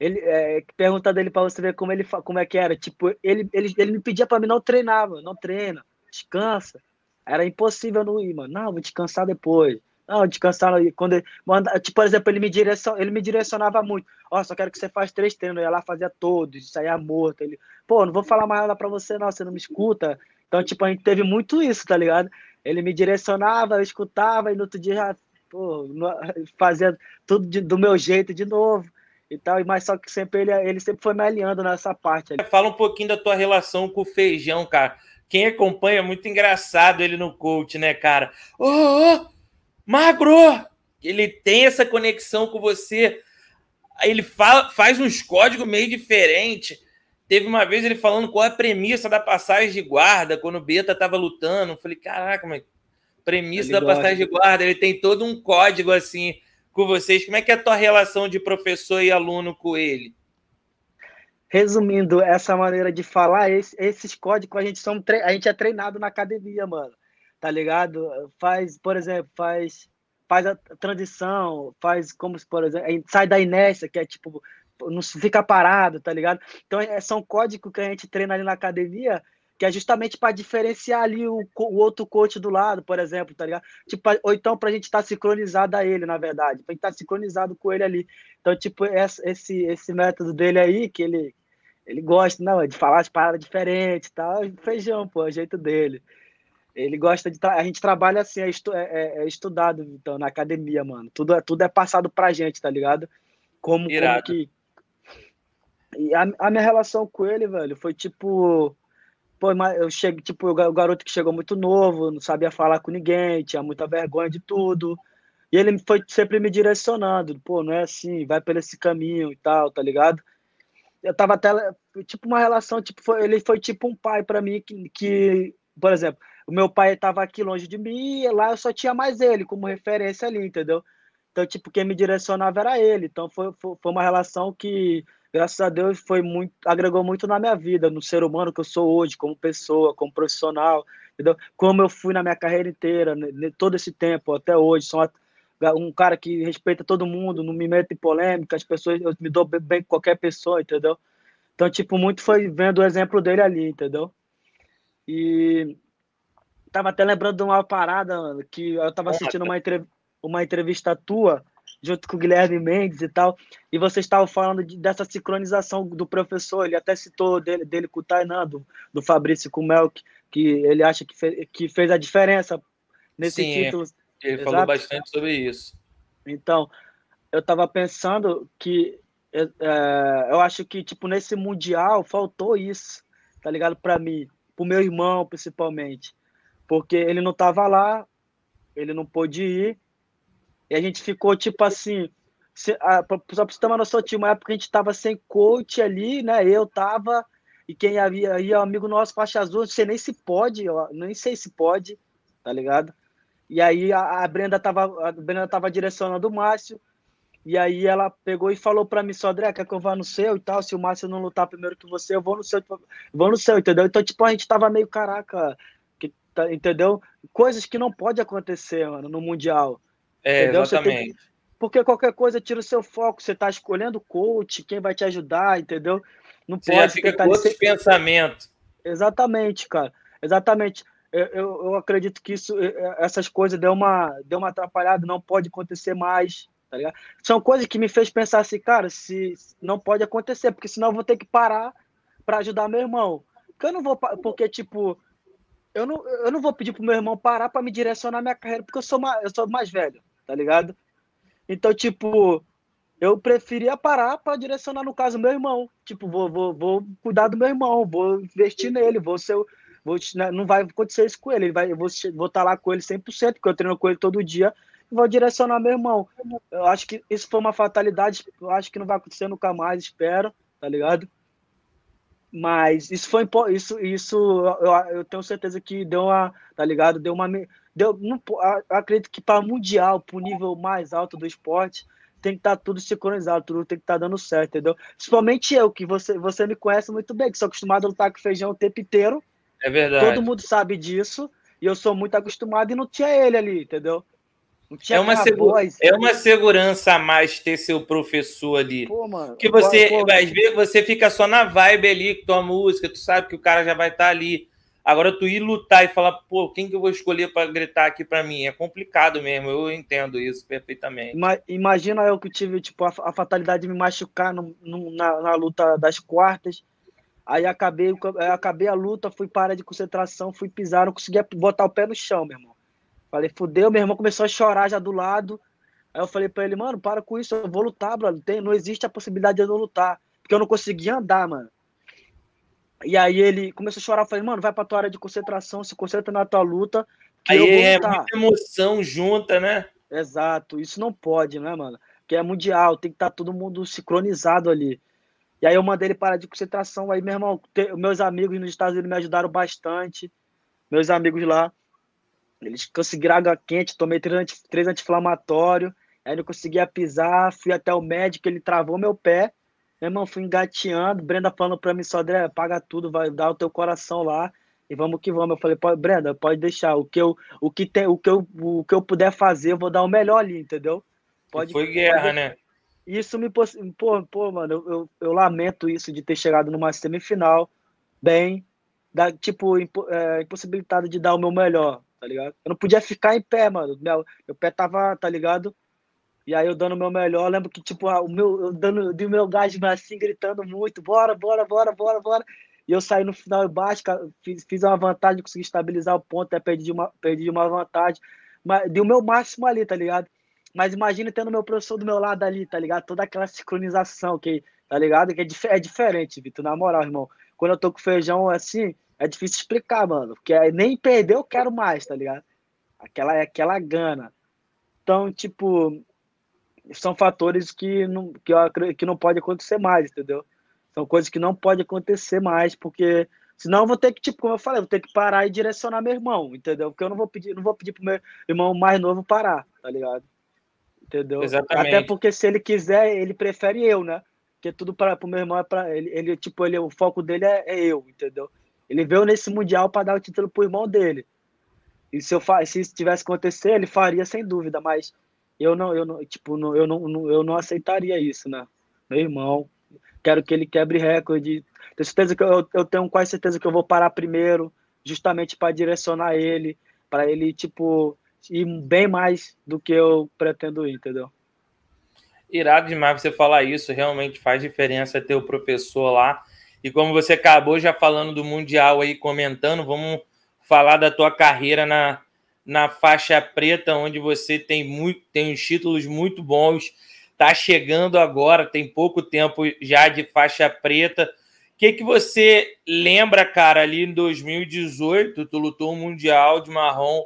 ele é, pergunta dele para você ver como ele como é que era. Tipo, ele, ele, ele me pedia para mim não treinar, mano. Não treina, descansa. Era impossível não ir, mano. Não, vou descansar depois. Não, descansar quando ele, manda, tipo, por exemplo, ele me direcion, ele me direcionava muito. Ó, oh, só quero que você faça três treinos, eu ia lá fazia todos, saía morto. Ele, pô, não vou falar mais nada para você não, você não me escuta. Então, tipo, a gente teve muito isso, tá ligado? Ele me direcionava, eu escutava e no outro dia já, pô, fazia tudo de, do meu jeito de novo e tal, mas só que sempre ele, ele sempre foi me alinhando nessa parte. Ali. Fala um pouquinho da tua relação com o Feijão, cara. Quem acompanha é muito engraçado ele no coach, né, cara? Ô, oh, oh, magro! Ele tem essa conexão com você. Ele fala, faz uns códigos meio diferentes. Teve uma vez ele falando qual é a premissa da passagem de guarda, quando o Beta tava lutando. Eu falei, caraca, mas premissa ele da gosta. passagem de guarda, ele tem todo um código assim com vocês. Como é que é a tua relação de professor e aluno com ele? Resumindo, essa maneira de falar, esses códigos a gente, são, a gente é treinado na academia, mano. Tá ligado? Faz, por exemplo, faz faz a transição, faz como, por exemplo, sai da inércia, que é tipo não fica parado, tá ligado? Então, é, são códigos que a gente treina ali na academia, que é justamente para diferenciar ali o, o, outro coach do lado, por exemplo, tá ligado? Tipo, ou então para a gente estar tá sincronizado a ele, na verdade, para estar tá sincronizado com ele ali. Então, tipo, esse, esse método dele aí, que ele, ele gosta, não, de falar as paradas diferentes, tal, feijão, pô, é o jeito dele. Ele gosta de. A gente trabalha assim, é, estu... é, é, é estudado, então, na academia, mano. Tudo, é, tudo é passado pra gente, tá ligado? Como, como que e a, a minha relação com ele, velho, foi tipo. Pô, eu cheguei, tipo, o garoto que chegou muito novo, não sabia falar com ninguém, tinha muita vergonha de tudo. E ele foi sempre me direcionando, pô, não é assim, vai por esse caminho e tal, tá ligado? Eu tava até, tipo, uma relação, tipo, foi, ele foi tipo um pai para mim que, que, por exemplo, o meu pai tava aqui longe de mim e lá eu só tinha mais ele como referência ali, entendeu? Então, tipo, quem me direcionava era ele. Então, foi, foi, foi uma relação que graças a Deus foi muito agregou muito na minha vida, no ser humano que eu sou hoje, como pessoa, como profissional, entendeu? Como eu fui na minha carreira inteira, todo esse tempo até hoje, sou um cara que respeita todo mundo, não me meto em polêmica, as pessoas eu me dou bem com qualquer pessoa, entendeu? Então, tipo, muito foi vendo o exemplo dele ali, entendeu? E tava até lembrando de uma parada que eu tava assistindo uma, entrev uma entrevista tua junto com o Guilherme Mendes e tal, e vocês estavam falando de, dessa sincronização do professor, ele até citou dele, dele com o Tainan, do, do Fabrício com o Melk, que ele acha que, fe, que fez a diferença nesse Sim, título. Ele Exato. falou bastante sobre isso. Então, eu estava pensando que é, é, eu acho que, tipo, nesse Mundial faltou isso, tá ligado? Para mim, pro meu irmão, principalmente. Porque ele não estava lá, ele não pôde ir, e a gente ficou tipo assim. Se, a, só pra você ter uma noção, tinha uma época que a gente tava sem coach ali, né? Eu tava, e quem havia aí, amigo nosso, faixa azul, não sei nem se pode, eu, nem sei se pode, tá ligado? E aí a, a Brenda tava, Brenda tava direcionando o Márcio, e aí ela pegou e falou para mim, só André, quer que eu vá no seu e tal? Se o Márcio não lutar primeiro que você, eu vou no seu, vou no seu, entendeu? Então, tipo, a gente tava meio caraca, tá, entendeu? Coisas que não pode acontecer, mano, no Mundial. É, entendeu? exatamente. Que, porque qualquer coisa tira o seu foco, você está escolhendo coach, quem vai te ajudar, entendeu? Não você pode ficar com outros pensamentos. Exatamente, cara. Exatamente. Eu, eu, eu, acredito que isso, essas coisas deu uma, deu uma atrapalhada, não pode acontecer mais, tá ligado? São coisas que me fez pensar assim, cara, se não pode acontecer, porque senão eu vou ter que parar para ajudar meu irmão. Porque eu não vou, porque tipo, eu não, eu não vou pedir pro meu irmão parar para me direcionar minha carreira, porque eu sou, mais, eu sou mais velho tá ligado? Então, tipo, eu preferia parar para direcionar, no caso, meu irmão. Tipo, vou, vou, vou cuidar do meu irmão, vou investir nele, vou ser. Vou, né, não vai acontecer isso com ele, ele vai, eu vou estar tá lá com ele 100%, porque eu treino com ele todo dia, e vou direcionar meu irmão. Eu acho que isso foi uma fatalidade, eu acho que não vai acontecer nunca mais, espero, tá ligado? Mas isso foi isso, isso eu, eu tenho certeza que deu uma, tá ligado? Deu uma. Deu, não, acredito que para mundial, para o nível mais alto do esporte, tem que estar tá tudo sincronizado, tudo tem que estar tá dando certo, entendeu? Principalmente eu, que você, você me conhece muito bem, que sou acostumado a lutar com feijão o tempo inteiro. É verdade. Todo mundo sabe disso. E eu sou muito acostumado e não tinha ele ali, entendeu? É uma, é uma segurança a mais ter seu professor ali. Pô, mano, que você, pô, às vezes, você fica só na vibe ali com tua música, tu sabe que o cara já vai estar tá ali. Agora, tu ir lutar e falar, pô, quem que eu vou escolher para gritar aqui para mim? É complicado mesmo, eu entendo isso perfeitamente. Imagina eu que tive, tipo, a, a fatalidade de me machucar no, no, na, na, luta das quartas. Aí acabei, acabei a luta, fui para de concentração, fui pisar, não conseguia botar o pé no chão, meu irmão. Falei, fudeu, meu irmão começou a chorar já do lado. Aí eu falei para ele, mano, para com isso, eu vou lutar, brother. Tem, não existe a possibilidade de eu não lutar. Porque eu não conseguia andar, mano. E aí ele começou a chorar, eu falei, mano, vai pra tua área de concentração, se concentra na tua luta. aí é muita emoção junta, né? Exato, isso não pode, né, mano? Porque é mundial, tem que estar tá todo mundo sincronizado ali. E aí eu mandei ele parar de concentração, aí, meu irmão, meus amigos nos Estados Unidos me ajudaram bastante, meus amigos lá, eles conseguiram água quente, tomei três anti-inflamatórios, aí não conseguia pisar, fui até o médico, ele travou meu pé, meu irmão, fui engateando, Brenda falando pra mim só, André, paga tudo, vai dar o teu coração lá e vamos que vamos. Eu falei, Brenda, pode deixar, o que eu, o que tem, o que eu, o que eu puder fazer, eu vou dar o melhor ali, entendeu? Pode, foi guerra, pode... né? Isso me pô, pô, mano, eu, eu, eu, lamento isso de ter chegado numa semifinal bem, da, tipo, impo, é, impossibilitado de dar o meu melhor, tá ligado? Eu não podia ficar em pé, mano. Meu, meu pé tava, tá ligado? E aí eu dando o meu melhor, lembro que, tipo, o meu, eu dando o meu gás assim, gritando muito, bora, bora, bora, bora, bora. E eu saí no final embaixo, fiz, fiz uma vantagem, consegui estabilizar o ponto, até perdi uma, perdi uma vantagem. Mas dei o meu máximo ali, tá ligado? Mas imagina tendo meu professor do meu lado ali, tá ligado? Toda aquela sincronização, que, tá ligado? Que é, dif é diferente, Vitor, na moral, irmão. Quando eu tô com feijão assim, é difícil explicar, mano. Porque nem perder eu quero mais, tá ligado? Aquela, aquela gana. Então, tipo, são fatores que não, que, eu, que não pode acontecer mais, entendeu? São coisas que não pode acontecer mais, porque senão eu vou ter que, tipo, como eu falei, eu vou ter que parar e direcionar meu irmão, entendeu? Porque eu não vou pedir, não vou pedir pro meu irmão mais novo parar, tá ligado? Entendeu? Exatamente. Até porque se ele quiser, ele prefere eu, né? Porque tudo para o meu irmão é para ele, ele, tipo, ele, o foco dele é, é eu, entendeu? Ele veio nesse mundial para dar o título pro irmão dele. E se eu se isso tivesse acontecer, ele faria sem dúvida, mas eu não, eu não, tipo, não, eu não, eu não aceitaria isso, né? Meu irmão, quero que ele quebre recorde. Tenho certeza que eu, eu tenho quase certeza que eu vou parar primeiro, justamente para direcionar ele, para ele tipo ir bem mais do que eu pretendo ir, entendeu? Irado demais você falar isso, realmente faz diferença ter o professor lá. E como você acabou já falando do Mundial aí, comentando, vamos falar da tua carreira na, na faixa preta, onde você tem muito, tem uns títulos muito bons, tá chegando agora, tem pouco tempo já de faixa preta. O que, que você lembra, cara, ali em 2018, tu lutou o Mundial de marrom,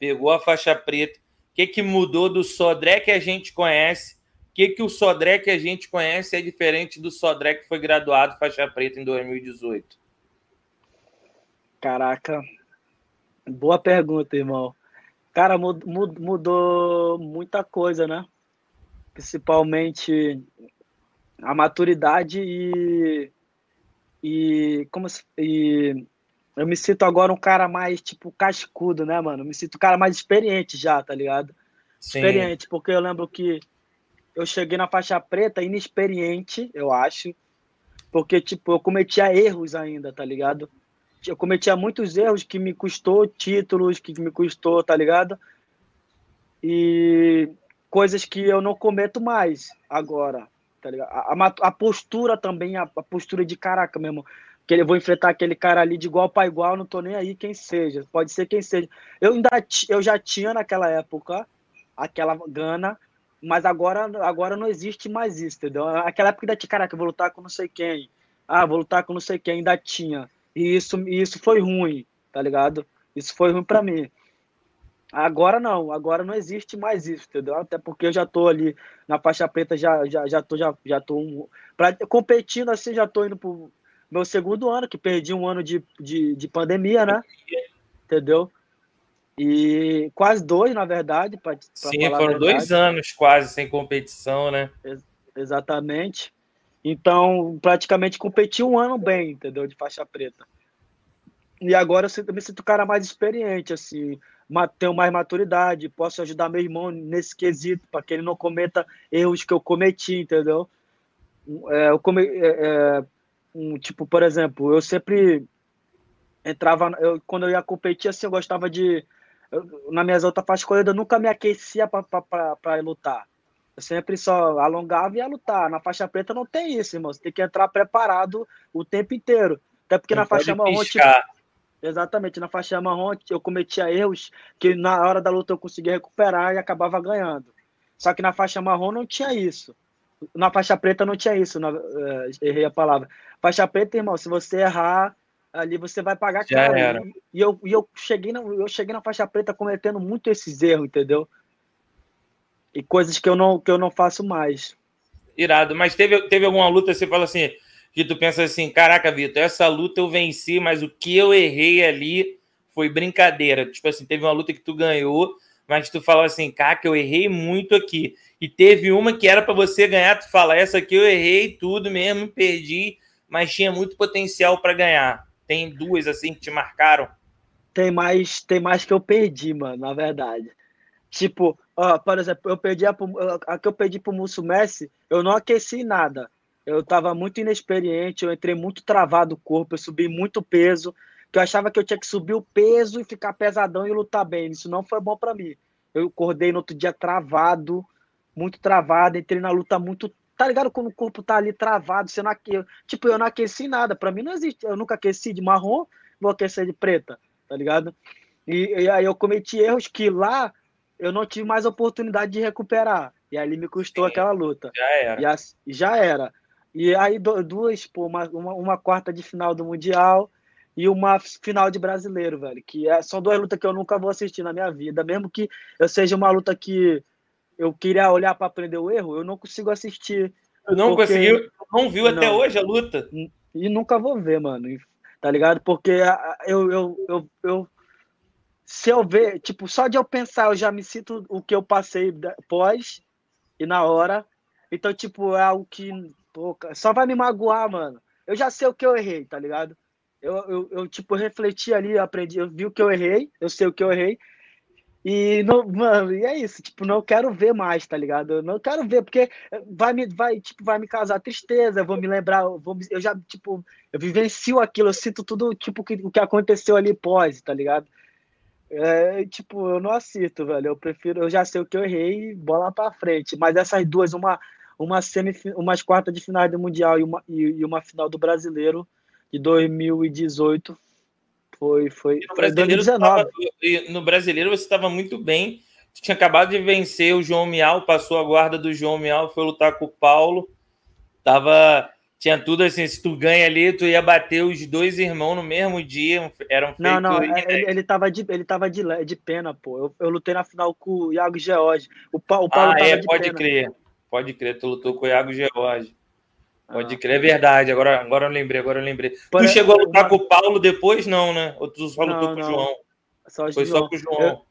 pegou a faixa preta. O que, que mudou do Sodré que a gente conhece? O que, que o Sodré que a gente conhece é diferente do Sodré que foi graduado faixa preta em 2018? Caraca, Boa pergunta, irmão. Cara, mudou muita coisa, né? Principalmente a maturidade e. E. Como e eu me sinto agora um cara mais, tipo, cascudo, né, mano? Eu me sinto um cara mais experiente já, tá ligado? Sim. Experiente, porque eu lembro que eu cheguei na faixa preta inexperiente, eu acho. Porque, tipo, eu cometia erros ainda, tá ligado? eu cometia muitos erros que me custou títulos, que me custou, tá ligado? E coisas que eu não cometo mais agora, tá ligado? A, a, a postura também, a, a, postura de caraca mesmo. Que eu vou enfrentar aquele cara ali de igual para igual, não tô nem aí quem seja, pode ser quem seja. Eu ainda eu já tinha naquela época aquela gana, Mas agora, agora não existe mais isso, entendeu? Aquela época ainda tinha, caraca, vou lutar com não sei quem. Ah, vou lutar com não sei quem, ainda tinha. E isso, isso foi ruim, tá ligado? Isso foi ruim para mim. Agora não, agora não existe mais isso, entendeu? Até porque eu já tô ali na faixa preta, já, já, já tô, já, já tô um, pra, competindo assim, já tô indo pro meu segundo ano, que perdi um ano de, de, de pandemia, né? Entendeu? E quase dois, na verdade. Pra, pra Sim, foram dois anos quase sem competição, né? Ex exatamente. Então, praticamente competi um ano bem, entendeu? De faixa preta. E agora eu me sinto um cara mais experiente, assim, tenho mais maturidade, posso ajudar meu irmão nesse quesito, para que ele não cometa erros que eu cometi, entendeu? É, eu come, é, é, um, tipo, por exemplo, eu sempre entrava, eu, quando eu ia competir, assim, eu gostava de. Eu, na minhas outras faixas corrida, eu nunca me aquecia para lutar. Eu sempre só alongava e ia lutar. Na faixa preta não tem isso, irmão. Você tem que entrar preparado o tempo inteiro. Até porque não na faixa marrom, tipo, exatamente, na faixa marrom eu cometia erros que na hora da luta eu conseguia recuperar e acabava ganhando. Só que na faixa marrom não tinha isso. Na faixa preta não tinha isso, na, uh, errei a palavra. Faixa preta, irmão, se você errar, ali você vai pagar caro. E, eu, e eu, cheguei na, eu cheguei na faixa preta cometendo muito esses erros, entendeu? E coisas que eu não, que eu não faço mais. Irado. Mas teve, teve alguma luta você fala assim, que tu pensa assim, caraca, Vitor, essa luta eu venci, mas o que eu errei ali foi brincadeira. Tipo assim, teve uma luta que tu ganhou, mas tu falou assim, cara, eu errei muito aqui. E teve uma que era para você ganhar, tu fala, essa aqui eu errei tudo mesmo, perdi, mas tinha muito potencial para ganhar. Tem duas assim que te marcaram? Tem mais, tem mais que eu perdi, mano, na verdade. Tipo, ó, por exemplo, eu perdi a, a que eu perdi pro Musso Messi, eu não aqueci nada. Eu tava muito inexperiente, eu entrei muito travado o corpo, eu subi muito peso que eu achava que eu tinha que subir o peso e ficar pesadão e lutar bem. Isso não foi bom para mim. Eu acordei no outro dia travado, muito travado, entrei na luta muito. Tá ligado? Quando o corpo tá ali travado, você não aquece. Tipo, eu não aqueci nada. Para mim não existe. Eu nunca aqueci de marrom, vou aquecer de preta, tá ligado? E, e aí eu cometi erros que lá eu não tive mais oportunidade de recuperar. E aí me custou Sim, aquela luta. Já era. E a, já era. E aí duas, pô, uma, uma, uma quarta de final do Mundial e uma final de brasileiro, velho. Que é, são duas lutas que eu nunca vou assistir na minha vida. Mesmo que eu seja uma luta que eu queria olhar para aprender o erro, eu não consigo assistir. Eu não porque... conseguiu, não viu não. até hoje a luta. E nunca vou ver, mano. Tá ligado? Porque eu, eu, eu, eu se eu ver, tipo, só de eu pensar, eu já me sinto o que eu passei pós e na hora. Então, tipo, é algo que pô, só vai me magoar, mano. Eu já sei o que eu errei, tá ligado? Eu, eu, eu, tipo, refleti ali, aprendi, eu vi o que eu errei, eu sei o que eu errei. E, não, mano, e é isso, tipo, não quero ver mais, tá ligado? Eu não quero ver, porque vai me, vai, tipo, vai me causar tristeza, vou me lembrar, vou, eu já, tipo, eu vivencio aquilo, eu sinto tudo, tipo, que, o que aconteceu ali pós, tá ligado? É, tipo, eu não assisto, velho, eu prefiro, eu já sei o que eu errei, bola pra frente. Mas essas duas, uma, uma semif umas quartas de final do Mundial e uma, e, e uma final do Brasileiro, de 2018 foi foi, no brasileiro, 2019. Tava, no brasileiro você estava muito bem. Tinha acabado de vencer o João Miau, passou a guarda do João Miau, foi lutar com o Paulo. Tava tinha tudo assim, se tu ganha ali, tu ia bater os dois irmãos no mesmo dia, eram Não, não, ele, ele tava de ele tava de, de pena, pô. Eu, eu lutei na final com o Iago George. O, o Paulo ah, é, pode pena. crer. Pode crer, tu lutou com o Iago George. Pode ah. crer, é verdade. Agora, agora eu lembrei, agora eu lembrei. Por tu chegou a lutar com o Paulo depois, não, né? Ou tu só lutou não, com o João? Só Foi João. só com o João. Eu,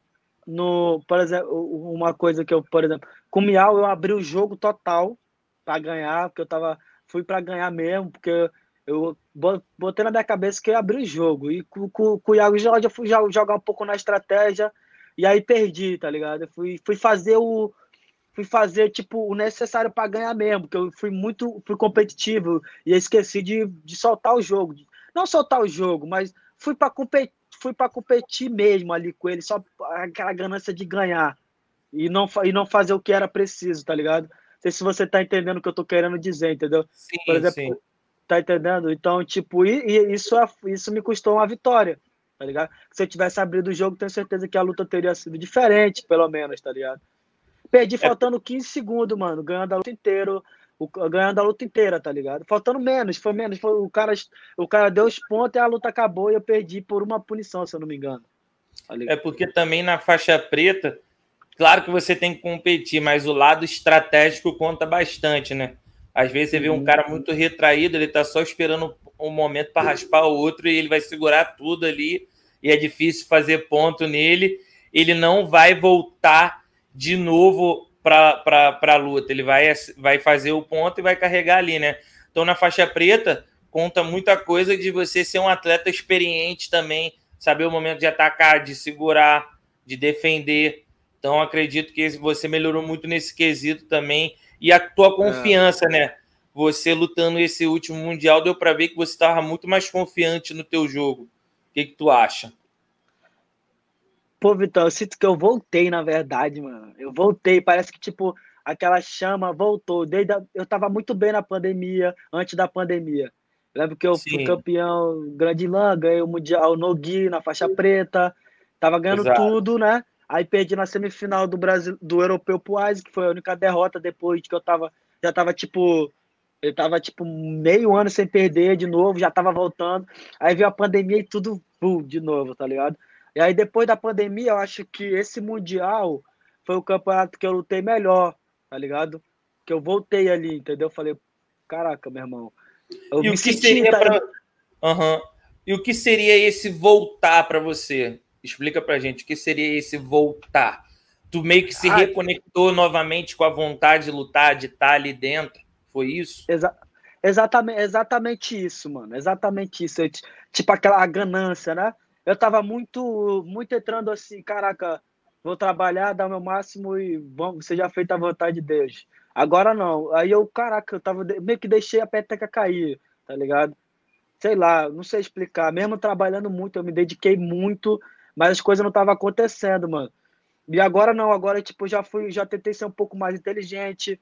no, por exemplo, uma coisa que eu, por exemplo, com o Miau eu abri o jogo total para ganhar, porque eu tava. Fui para ganhar mesmo, porque eu botei na minha cabeça que eu ia abrir o jogo. E com, com, com o Iago Jorge eu fui jogar um pouco na estratégia e aí perdi, tá ligado? Eu fui, fui fazer o fui fazer tipo o necessário para ganhar mesmo, porque eu fui muito fui competitivo e esqueci de, de soltar o jogo. Não soltar o jogo, mas fui para competir, fui para competir mesmo ali com ele, só aquela ganância de ganhar e não e não fazer o que era preciso, tá ligado? Não sei se você tá entendendo o que eu tô querendo dizer, entendeu? Sim, Por exemplo, sim. tá entendendo? Então, tipo, e, e isso é, isso me custou uma vitória, tá ligado? Se eu tivesse abrido o jogo, tenho certeza que a luta teria sido diferente, pelo menos, tá ligado? Perdi é. faltando 15 segundos, mano, ganhando a luta inteira, o, ganhando a luta inteira, tá ligado? Faltando menos, foi menos, foi, o cara o cara deu os pontos e a luta acabou e eu perdi por uma punição, se eu não me engano. Tá é porque também na faixa preta, claro que você tem que competir, mas o lado estratégico conta bastante, né? Às vezes você vê um uhum. cara muito retraído, ele tá só esperando um momento para raspar o outro e ele vai segurar tudo ali e é difícil fazer ponto nele. Ele não vai voltar de novo para a luta, ele vai, vai fazer o ponto e vai carregar ali, né? Então na faixa preta conta muita coisa de você ser um atleta experiente também, saber o momento de atacar, de segurar, de defender. Então acredito que você melhorou muito nesse quesito também e a tua confiança, é. né? Você lutando esse último mundial deu para ver que você estava muito mais confiante no teu jogo. O que, que tu acha? Pô, Vitão, eu sinto que eu voltei, na verdade, mano. Eu voltei, parece que, tipo, aquela chama voltou. Desde a... Eu tava muito bem na pandemia, antes da pandemia. Lembro que eu Sim. fui campeão Grande Lã, ganhei o Mundial no Gui, na faixa preta. Tava ganhando Exato. tudo, né? Aí perdi na semifinal do Brasil, do Europeu pro Isaac, que foi a única derrota depois que eu tava, já tava tipo, eu tava tipo meio ano sem perder de novo, já tava voltando. Aí veio a pandemia e tudo uh, de novo, tá ligado? E aí depois da pandemia, eu acho que esse mundial foi o campeonato que eu lutei melhor, tá ligado? Que eu voltei ali, entendeu? Falei, caraca, meu irmão. Eu e o que seria tá... pra... uhum. E o que seria esse voltar para você? Explica pra gente o que seria esse voltar. Tu meio que se ah, reconectou novamente com a vontade de lutar, de estar ali dentro. Foi isso? Exa exatamente, exatamente isso, mano. Exatamente isso. Eu, tipo aquela ganância, né? Eu tava muito, muito entrando assim, caraca, vou trabalhar, dar meu máximo e vamos, seja feita a vontade de Deus. Agora não. Aí eu, caraca, eu tava meio que deixei a peteca cair, tá ligado? Sei lá, não sei explicar. Mesmo trabalhando muito, eu me dediquei muito mas as coisas não estavam acontecendo, mano. E agora não, agora tipo, já fui, já tentei ser um pouco mais inteligente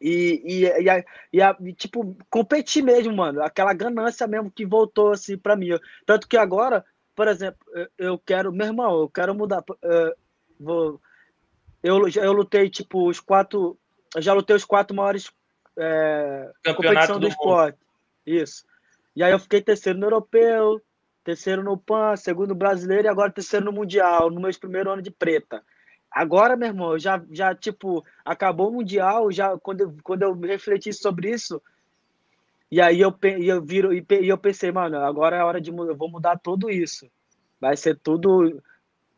e, e, e, a, e, a, e tipo, competir mesmo, mano. Aquela ganância mesmo que voltou assim para mim. Tanto que agora, por exemplo, eu quero, meu irmão, eu quero mudar. Eu, vou, eu, eu lutei, tipo, os quatro. Eu já lutei os quatro maiores é, competição do, do esporte. Isso. E aí eu fiquei terceiro no europeu, terceiro no PAN, segundo brasileiro e agora terceiro no Mundial, no meu primeiro ano de preta. Agora, meu irmão, já, já tipo, acabou o Mundial, já quando, eu, quando eu refleti sobre isso, e aí eu, eu viro e eu pensei, mano, agora é hora de eu vou mudar tudo isso. Vai ser tudo.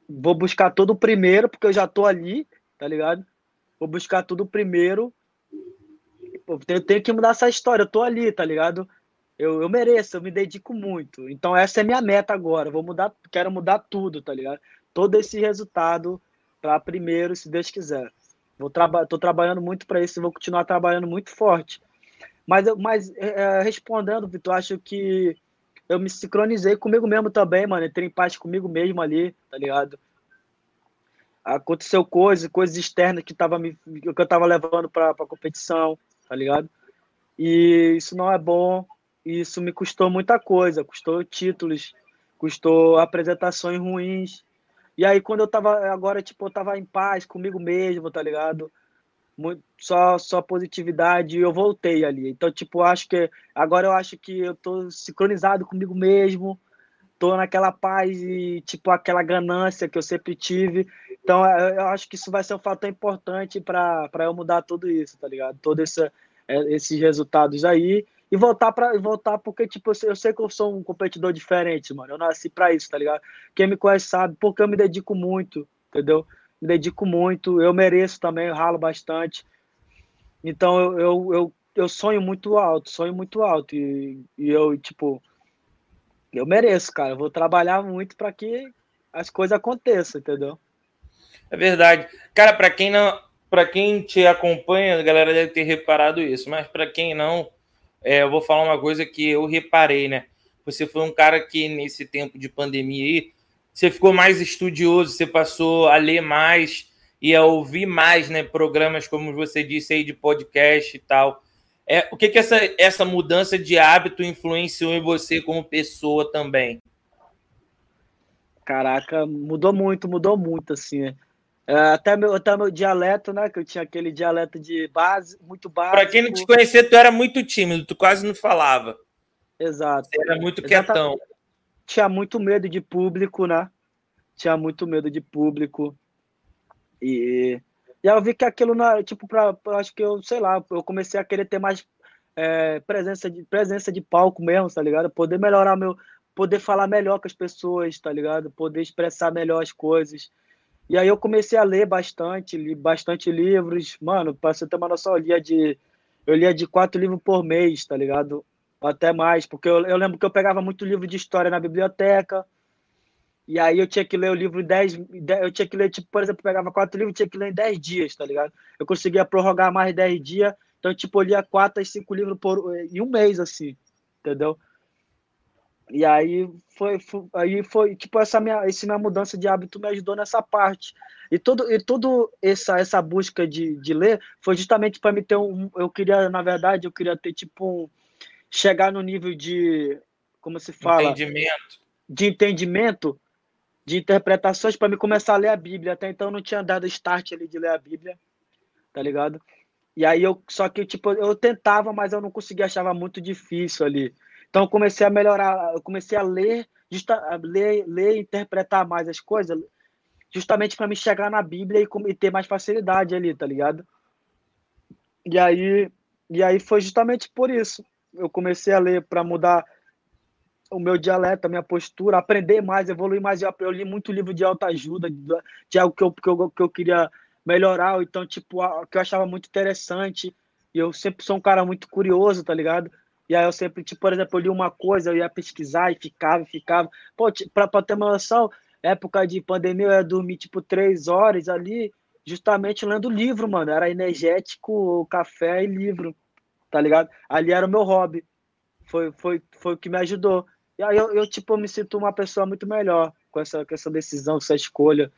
Vou buscar tudo primeiro, porque eu já tô ali, tá ligado? Vou buscar tudo primeiro. Eu tenho, tenho que mudar essa história, eu tô ali, tá ligado? Eu, eu mereço, eu me dedico muito. Então essa é minha meta agora. Vou mudar, quero mudar tudo, tá ligado? Todo esse resultado para primeiro, se Deus quiser. Vou traba tô trabalhando muito para isso e vou continuar trabalhando muito forte. Mas, mas é, é, respondendo, Vitor, acho que eu me sincronizei comigo mesmo também, mano. Entrei em paz comigo mesmo ali, tá ligado? Aconteceu coisas, coisas externas que, tava me, que eu tava levando para a competição, tá ligado? E isso não é bom isso me custou muita coisa, custou títulos, custou apresentações ruins. E aí quando eu tava agora tipo eu tava em paz comigo mesmo, tá ligado? Muito, só só positividade e eu voltei ali. Então tipo, acho que agora eu acho que eu tô sincronizado comigo mesmo. Tô naquela paz e tipo aquela ganância que eu sempre tive. Então eu acho que isso vai ser um fator importante para eu mudar tudo isso, tá ligado? Todos esse, é, esses resultados aí e voltar para voltar porque tipo eu sei que eu sou um competidor diferente, mano. Eu nasci para isso, tá ligado? Quem me conhece sabe, porque eu me dedico muito, entendeu? Me dedico muito, eu mereço também, eu ralo bastante. Então eu, eu, eu, eu sonho muito alto, sonho muito alto e, e eu tipo eu mereço, cara. Eu vou trabalhar muito para que as coisas aconteçam, entendeu? É verdade. Cara, para quem não, para quem te acompanha, a galera deve ter reparado isso, mas para quem não, é, eu vou falar uma coisa que eu reparei, né? Você foi um cara que, nesse tempo de pandemia aí, você ficou mais estudioso, você passou a ler mais e a ouvir mais, né? Programas, como você disse aí, de podcast e tal. É, o que, que essa, essa mudança de hábito influenciou em você como pessoa também? Caraca, mudou muito, mudou muito, assim. Né? É, até, meu, até meu dialeto, né? Que eu tinha aquele dialeto de base, muito básico. Para quem não te conhecer, tu era muito tímido, tu quase não falava. Exato. Você era muito quietão. Tinha muito medo de público, né? Tinha muito medo de público. E, e aí eu vi que aquilo, não, tipo, pra, pra, acho que eu, sei lá, eu comecei a querer ter mais é, presença, de, presença de palco mesmo, tá ligado? Poder melhorar meu. Poder falar melhor com as pessoas, tá ligado? Poder expressar melhor as coisas. E aí eu comecei a ler bastante, li bastante livros. Mano, para você ter uma noção, eu lia de, eu lia de quatro livros por mês, tá ligado? Até mais, porque eu, eu lembro que eu pegava muito livro de história na biblioteca. E aí eu tinha que ler o livro em 10, eu tinha que ler, tipo, por exemplo, eu pegava quatro livros, tinha que ler em 10 dias, tá ligado? Eu conseguia prorrogar mais 10 dias então, tipo, eu lia quatro a cinco livros por, em um mês, assim, entendeu? E aí foi, foi, aí foi tipo essa minha, essa minha mudança de hábito me ajudou nessa parte. E tudo e tudo essa essa busca de, de ler foi justamente para me ter um eu queria, na verdade, eu queria ter tipo um, chegar no nível de como se fala, entendimento. de entendimento, de interpretações para me começar a ler a Bíblia. Até então eu não tinha dado start ali de ler a Bíblia. Tá ligado? E aí eu só que tipo eu tentava, mas eu não conseguia, achava muito difícil ali. Então eu comecei a melhorar, eu comecei a ler, justa, a ler, ler, interpretar mais as coisas, justamente para me chegar na Bíblia e, e, ter mais facilidade ali, tá ligado? E aí e aí foi justamente por isso. Eu comecei a ler para mudar o meu dialeto, a minha postura, aprender mais, evoluir mais. Eu, li muito livro de autoajuda, de, algo que eu, que eu, que eu queria melhorar, então, tipo, que eu achava muito interessante. E eu sempre sou um cara muito curioso, tá ligado? E aí eu sempre, tipo, por exemplo, eu li uma coisa, eu ia pesquisar e ficava, ficava. Pô, pra, pra ter uma noção, época de pandemia, eu ia dormir, tipo, três horas ali, justamente lendo livro, mano. Era energético, café e livro, tá ligado? Ali era o meu hobby. Foi, foi, foi o que me ajudou. E aí eu, eu tipo, eu me sinto uma pessoa muito melhor com essa, com essa decisão, com essa escolha.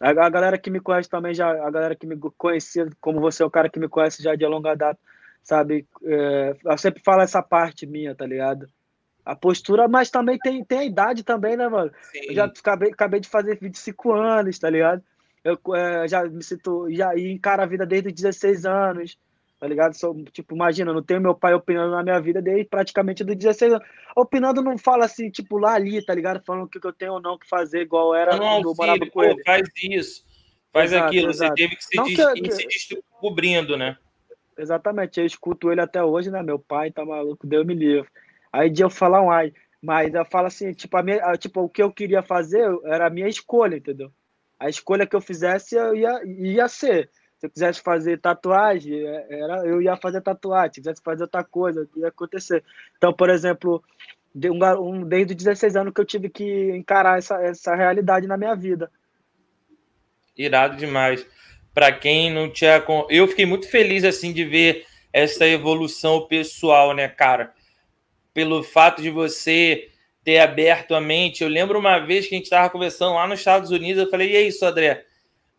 A, a, galera que me conhece também, já, a galera que me conhecia, como você é o cara que me conhece já de longa data, sabe? É, eu sempre falo essa parte minha, tá ligado? A postura, mas também tem, tem a idade também, né, mano? Sim. Eu já acabei, acabei de fazer 25 anos, tá ligado? Eu é, já me sinto, já encara a vida desde os 16 anos tá ligado? Sou, tipo, imagina, não tenho meu pai opinando na minha vida desde praticamente dos 16 anos. Opinando não fala assim, tipo, lá ali, tá ligado? Falando o que eu tenho ou não que fazer, igual era não, quando eu morava com pô, ele. Faz isso, faz exato, aquilo. Exato. Você teve que se, des... que... se descobrindo, né? Exatamente, eu escuto ele até hoje, né? Meu pai tá maluco, Deus me livre. Aí de eu falar um ai, mas eu falo assim, tipo, a minha, tipo, o que eu queria fazer era a minha escolha, entendeu? A escolha que eu fizesse eu ia, ia ser. Se eu quisesse fazer tatuagem, é, era, eu ia fazer tatuagem. Se quisesse fazer outra coisa, ia acontecer. Então, por exemplo, de um, um, desde os 16 anos que eu tive que encarar essa, essa realidade na minha vida. Irado demais. Para quem não tinha. Eu fiquei muito feliz assim de ver essa evolução pessoal, né, cara? Pelo fato de você ter aberto a mente. Eu lembro uma vez que a gente estava conversando lá nos Estados Unidos, eu falei, e aí, Sodré?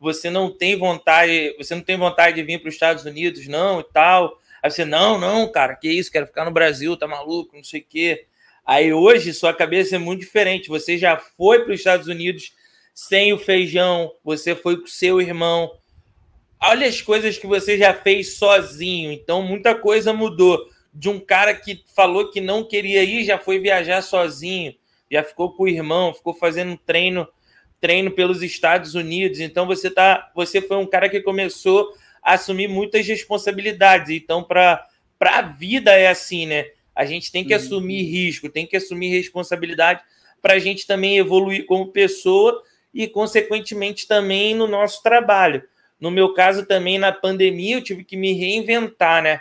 Você não tem vontade, você não tem vontade de vir para os Estados Unidos, não, e tal. Aí você, não, não, cara, que isso, quero ficar no Brasil, tá maluco, não sei o quê. Aí hoje sua cabeça é muito diferente. Você já foi para os Estados Unidos sem o feijão, você foi com seu irmão. Olha as coisas que você já fez sozinho. Então muita coisa mudou. De um cara que falou que não queria ir, já foi viajar sozinho, já ficou com o irmão, ficou fazendo treino treino pelos Estados Unidos. Então você tá, você foi um cara que começou a assumir muitas responsabilidades. Então para para a vida é assim, né? A gente tem que uhum. assumir risco, tem que assumir responsabilidade para a gente também evoluir como pessoa e, consequentemente, também no nosso trabalho. No meu caso, também na pandemia, eu tive que me reinventar, né?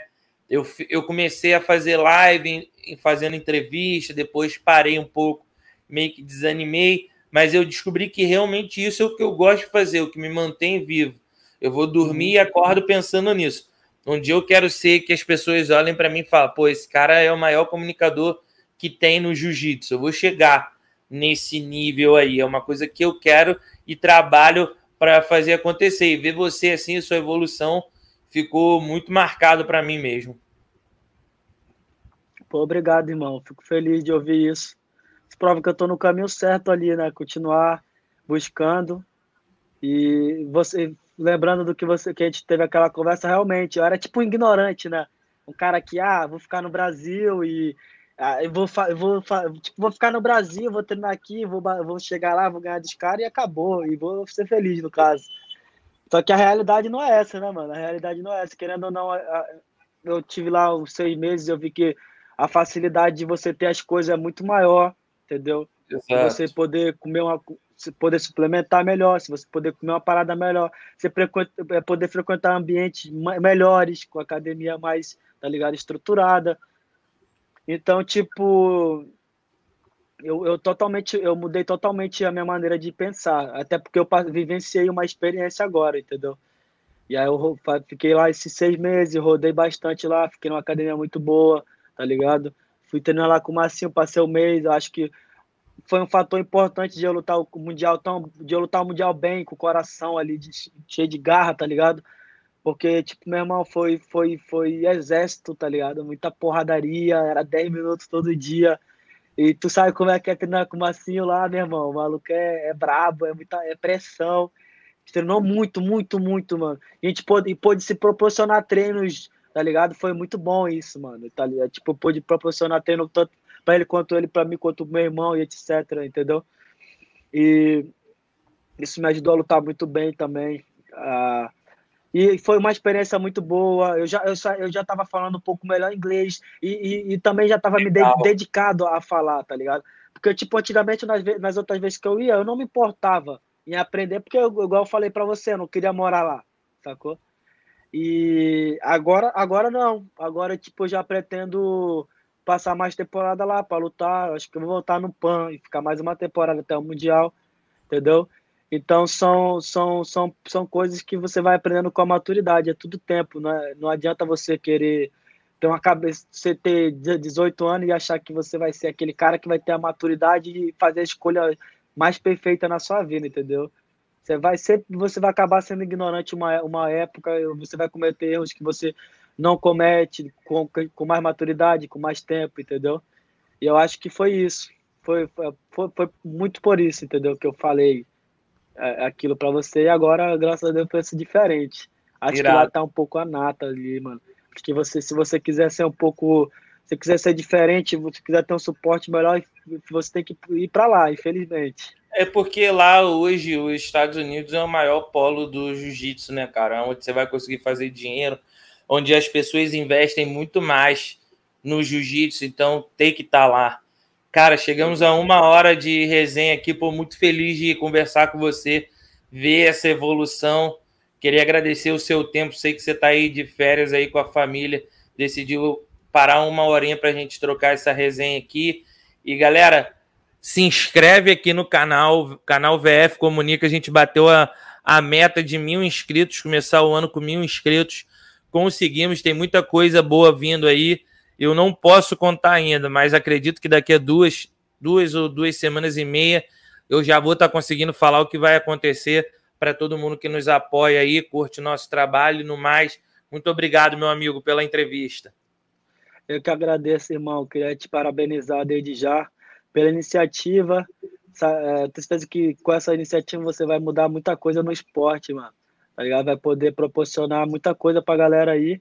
Eu, eu comecei a fazer live, fazendo entrevista, depois parei um pouco, meio que desanimei mas eu descobri que realmente isso é o que eu gosto de fazer, o que me mantém vivo. Eu vou dormir e acordo pensando nisso. Um dia eu quero ser que as pessoas olhem para mim e falem: pô, esse cara é o maior comunicador que tem no jiu-jitsu. Eu vou chegar nesse nível aí. É uma coisa que eu quero e trabalho para fazer acontecer. E ver você assim, sua evolução ficou muito marcado para mim mesmo. Pô, obrigado, irmão. Fico feliz de ouvir isso prova que eu estou no caminho certo ali, né? Continuar buscando E você, lembrando do que você que a gente teve aquela conversa, realmente, eu era tipo um ignorante, né? Um cara que, ah, vou ficar no Brasil e ah, eu vou, eu vou, tipo, vou ficar no Brasil, vou treinar aqui, vou, vou chegar lá, vou ganhar dos caras e acabou. E vou ser feliz, no caso. Só que a realidade não é essa, né, mano? A realidade não é essa. Querendo ou não, eu tive lá uns seis meses, eu vi que a facilidade de você ter as coisas é muito maior, entendeu? Exato. Você poder comer uma, você poder suplementar melhor, se você poder comer uma parada melhor, você é, poder frequentar ambientes melhores, com academia mais, tá ligado, estruturada. Então, tipo, eu, eu totalmente, eu mudei totalmente a minha maneira de pensar, até porque eu vivenciei uma experiência agora, entendeu? E aí eu fiquei lá esses seis meses, rodei bastante lá, fiquei numa academia muito boa, tá ligado? Fui treinar lá com o Marcinho, passei o um mês, acho que foi um fator importante de eu lutar o mundial tão, de eu lutar o mundial bem, com o coração ali de, cheio de garra, tá ligado? Porque tipo, meu irmão foi foi foi exército, tá ligado? Muita porradaria, era 10 minutos todo dia. E tu sabe como é que é treinar com o Massinho lá, meu irmão? O maluco é, é brabo, é muita é pressão. Treinou muito, muito, muito, mano. A gente pôde, pôde se proporcionar treinos, tá ligado? Foi muito bom isso, mano. Tá ligado? Tipo, pôde proporcionar treino tanto para ele quanto ele para mim, quanto meu irmão e etc, entendeu? E isso me ajudou a lutar muito bem também. Ah, e foi uma experiência muito boa. Eu já eu já, eu já tava falando um pouco melhor inglês e, e, e também já tava Legal. me de, dedicado a falar, tá ligado? Porque, tipo, antigamente, nas, nas outras vezes que eu ia, eu não me importava em aprender, porque, eu, igual eu falei para você, eu não queria morar lá, sacou? E agora, agora não. Agora, tipo, eu já pretendo passar mais temporada lá para lutar. Acho que eu vou voltar no PAN e ficar mais uma temporada até o Mundial, entendeu? Então são, são, são, são coisas que você vai aprendendo com a maturidade, é tudo tempo, não, é? não adianta você querer ter uma cabeça, você ter 18 anos e achar que você vai ser aquele cara que vai ter a maturidade e fazer a escolha mais perfeita na sua vida, entendeu? Você vai sempre, você vai acabar sendo ignorante uma, uma época, você vai cometer erros que você não comete com, com mais maturidade, com mais tempo, entendeu? E eu acho que foi isso. Foi, foi, foi muito por isso, entendeu? Que eu falei é, aquilo para você. E agora, graças a Deus, foi diferente. Acho Irado. que lá tá um pouco a nata ali, mano. Porque você, se você quiser ser um pouco. Se quiser ser diferente, se quiser ter um suporte melhor, você tem que ir para lá, infelizmente. É porque lá hoje os Estados Unidos é o maior polo do jiu-jitsu, né, cara? Onde você vai conseguir fazer dinheiro onde as pessoas investem muito mais no jiu-jitsu, então tem que estar tá lá. Cara, chegamos a uma hora de resenha aqui, pô, muito feliz de conversar com você, ver essa evolução. Queria agradecer o seu tempo, sei que você está aí de férias aí com a família, decidiu parar uma horinha para a gente trocar essa resenha aqui. E galera, se inscreve aqui no canal, canal VF Comunica. A gente bateu a, a meta de mil inscritos, começar o ano com mil inscritos conseguimos, tem muita coisa boa vindo aí. Eu não posso contar ainda, mas acredito que daqui a duas, duas ou duas semanas e meia eu já vou estar conseguindo falar o que vai acontecer para todo mundo que nos apoia aí, curte nosso trabalho e no mais. Muito obrigado, meu amigo, pela entrevista. Eu que agradeço, irmão. Queria te parabenizar desde já pela iniciativa. É, tenho certeza que com essa iniciativa você vai mudar muita coisa no esporte, mano tá ligado? Vai poder proporcionar muita coisa pra galera aí.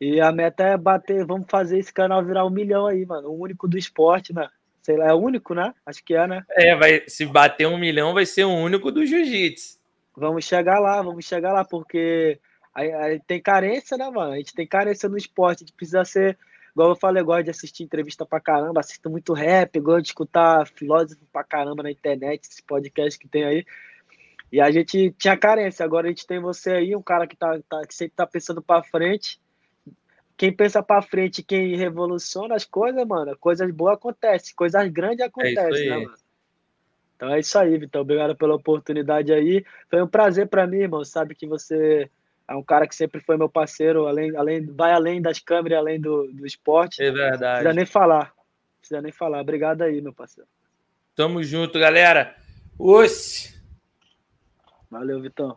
E a meta é bater, vamos fazer esse canal virar um milhão aí, mano. O único do esporte, né? Sei lá, é o único, né? Acho que é, né? É, vai, se bater um milhão, vai ser o único do jiu-jitsu. Vamos chegar lá, vamos chegar lá, porque aí, aí tem carência, né, mano? A gente tem carência no esporte, a gente precisa ser. Igual eu falei, eu gosto de assistir entrevista pra caramba, assisto muito rap, gosto de escutar filósofo pra caramba na internet, esse podcast que tem aí. E a gente tinha carência, agora a gente tem você aí, um cara que, tá, tá que sempre tá pensando para frente. Quem pensa para frente, quem revoluciona as coisas, mano, coisas boas acontecem, coisas grandes é acontecem, é né, mano? Então é isso aí, Vitor. Obrigado pela oportunidade aí. Foi um prazer para mim, irmão. Sabe que você é um cara que sempre foi meu parceiro, além, além, vai além das câmeras, além do, do esporte. É verdade. Não precisa nem falar. Não precisa nem falar. Obrigado aí, meu parceiro. Tamo junto, galera. Osse! Valeu, Vitão.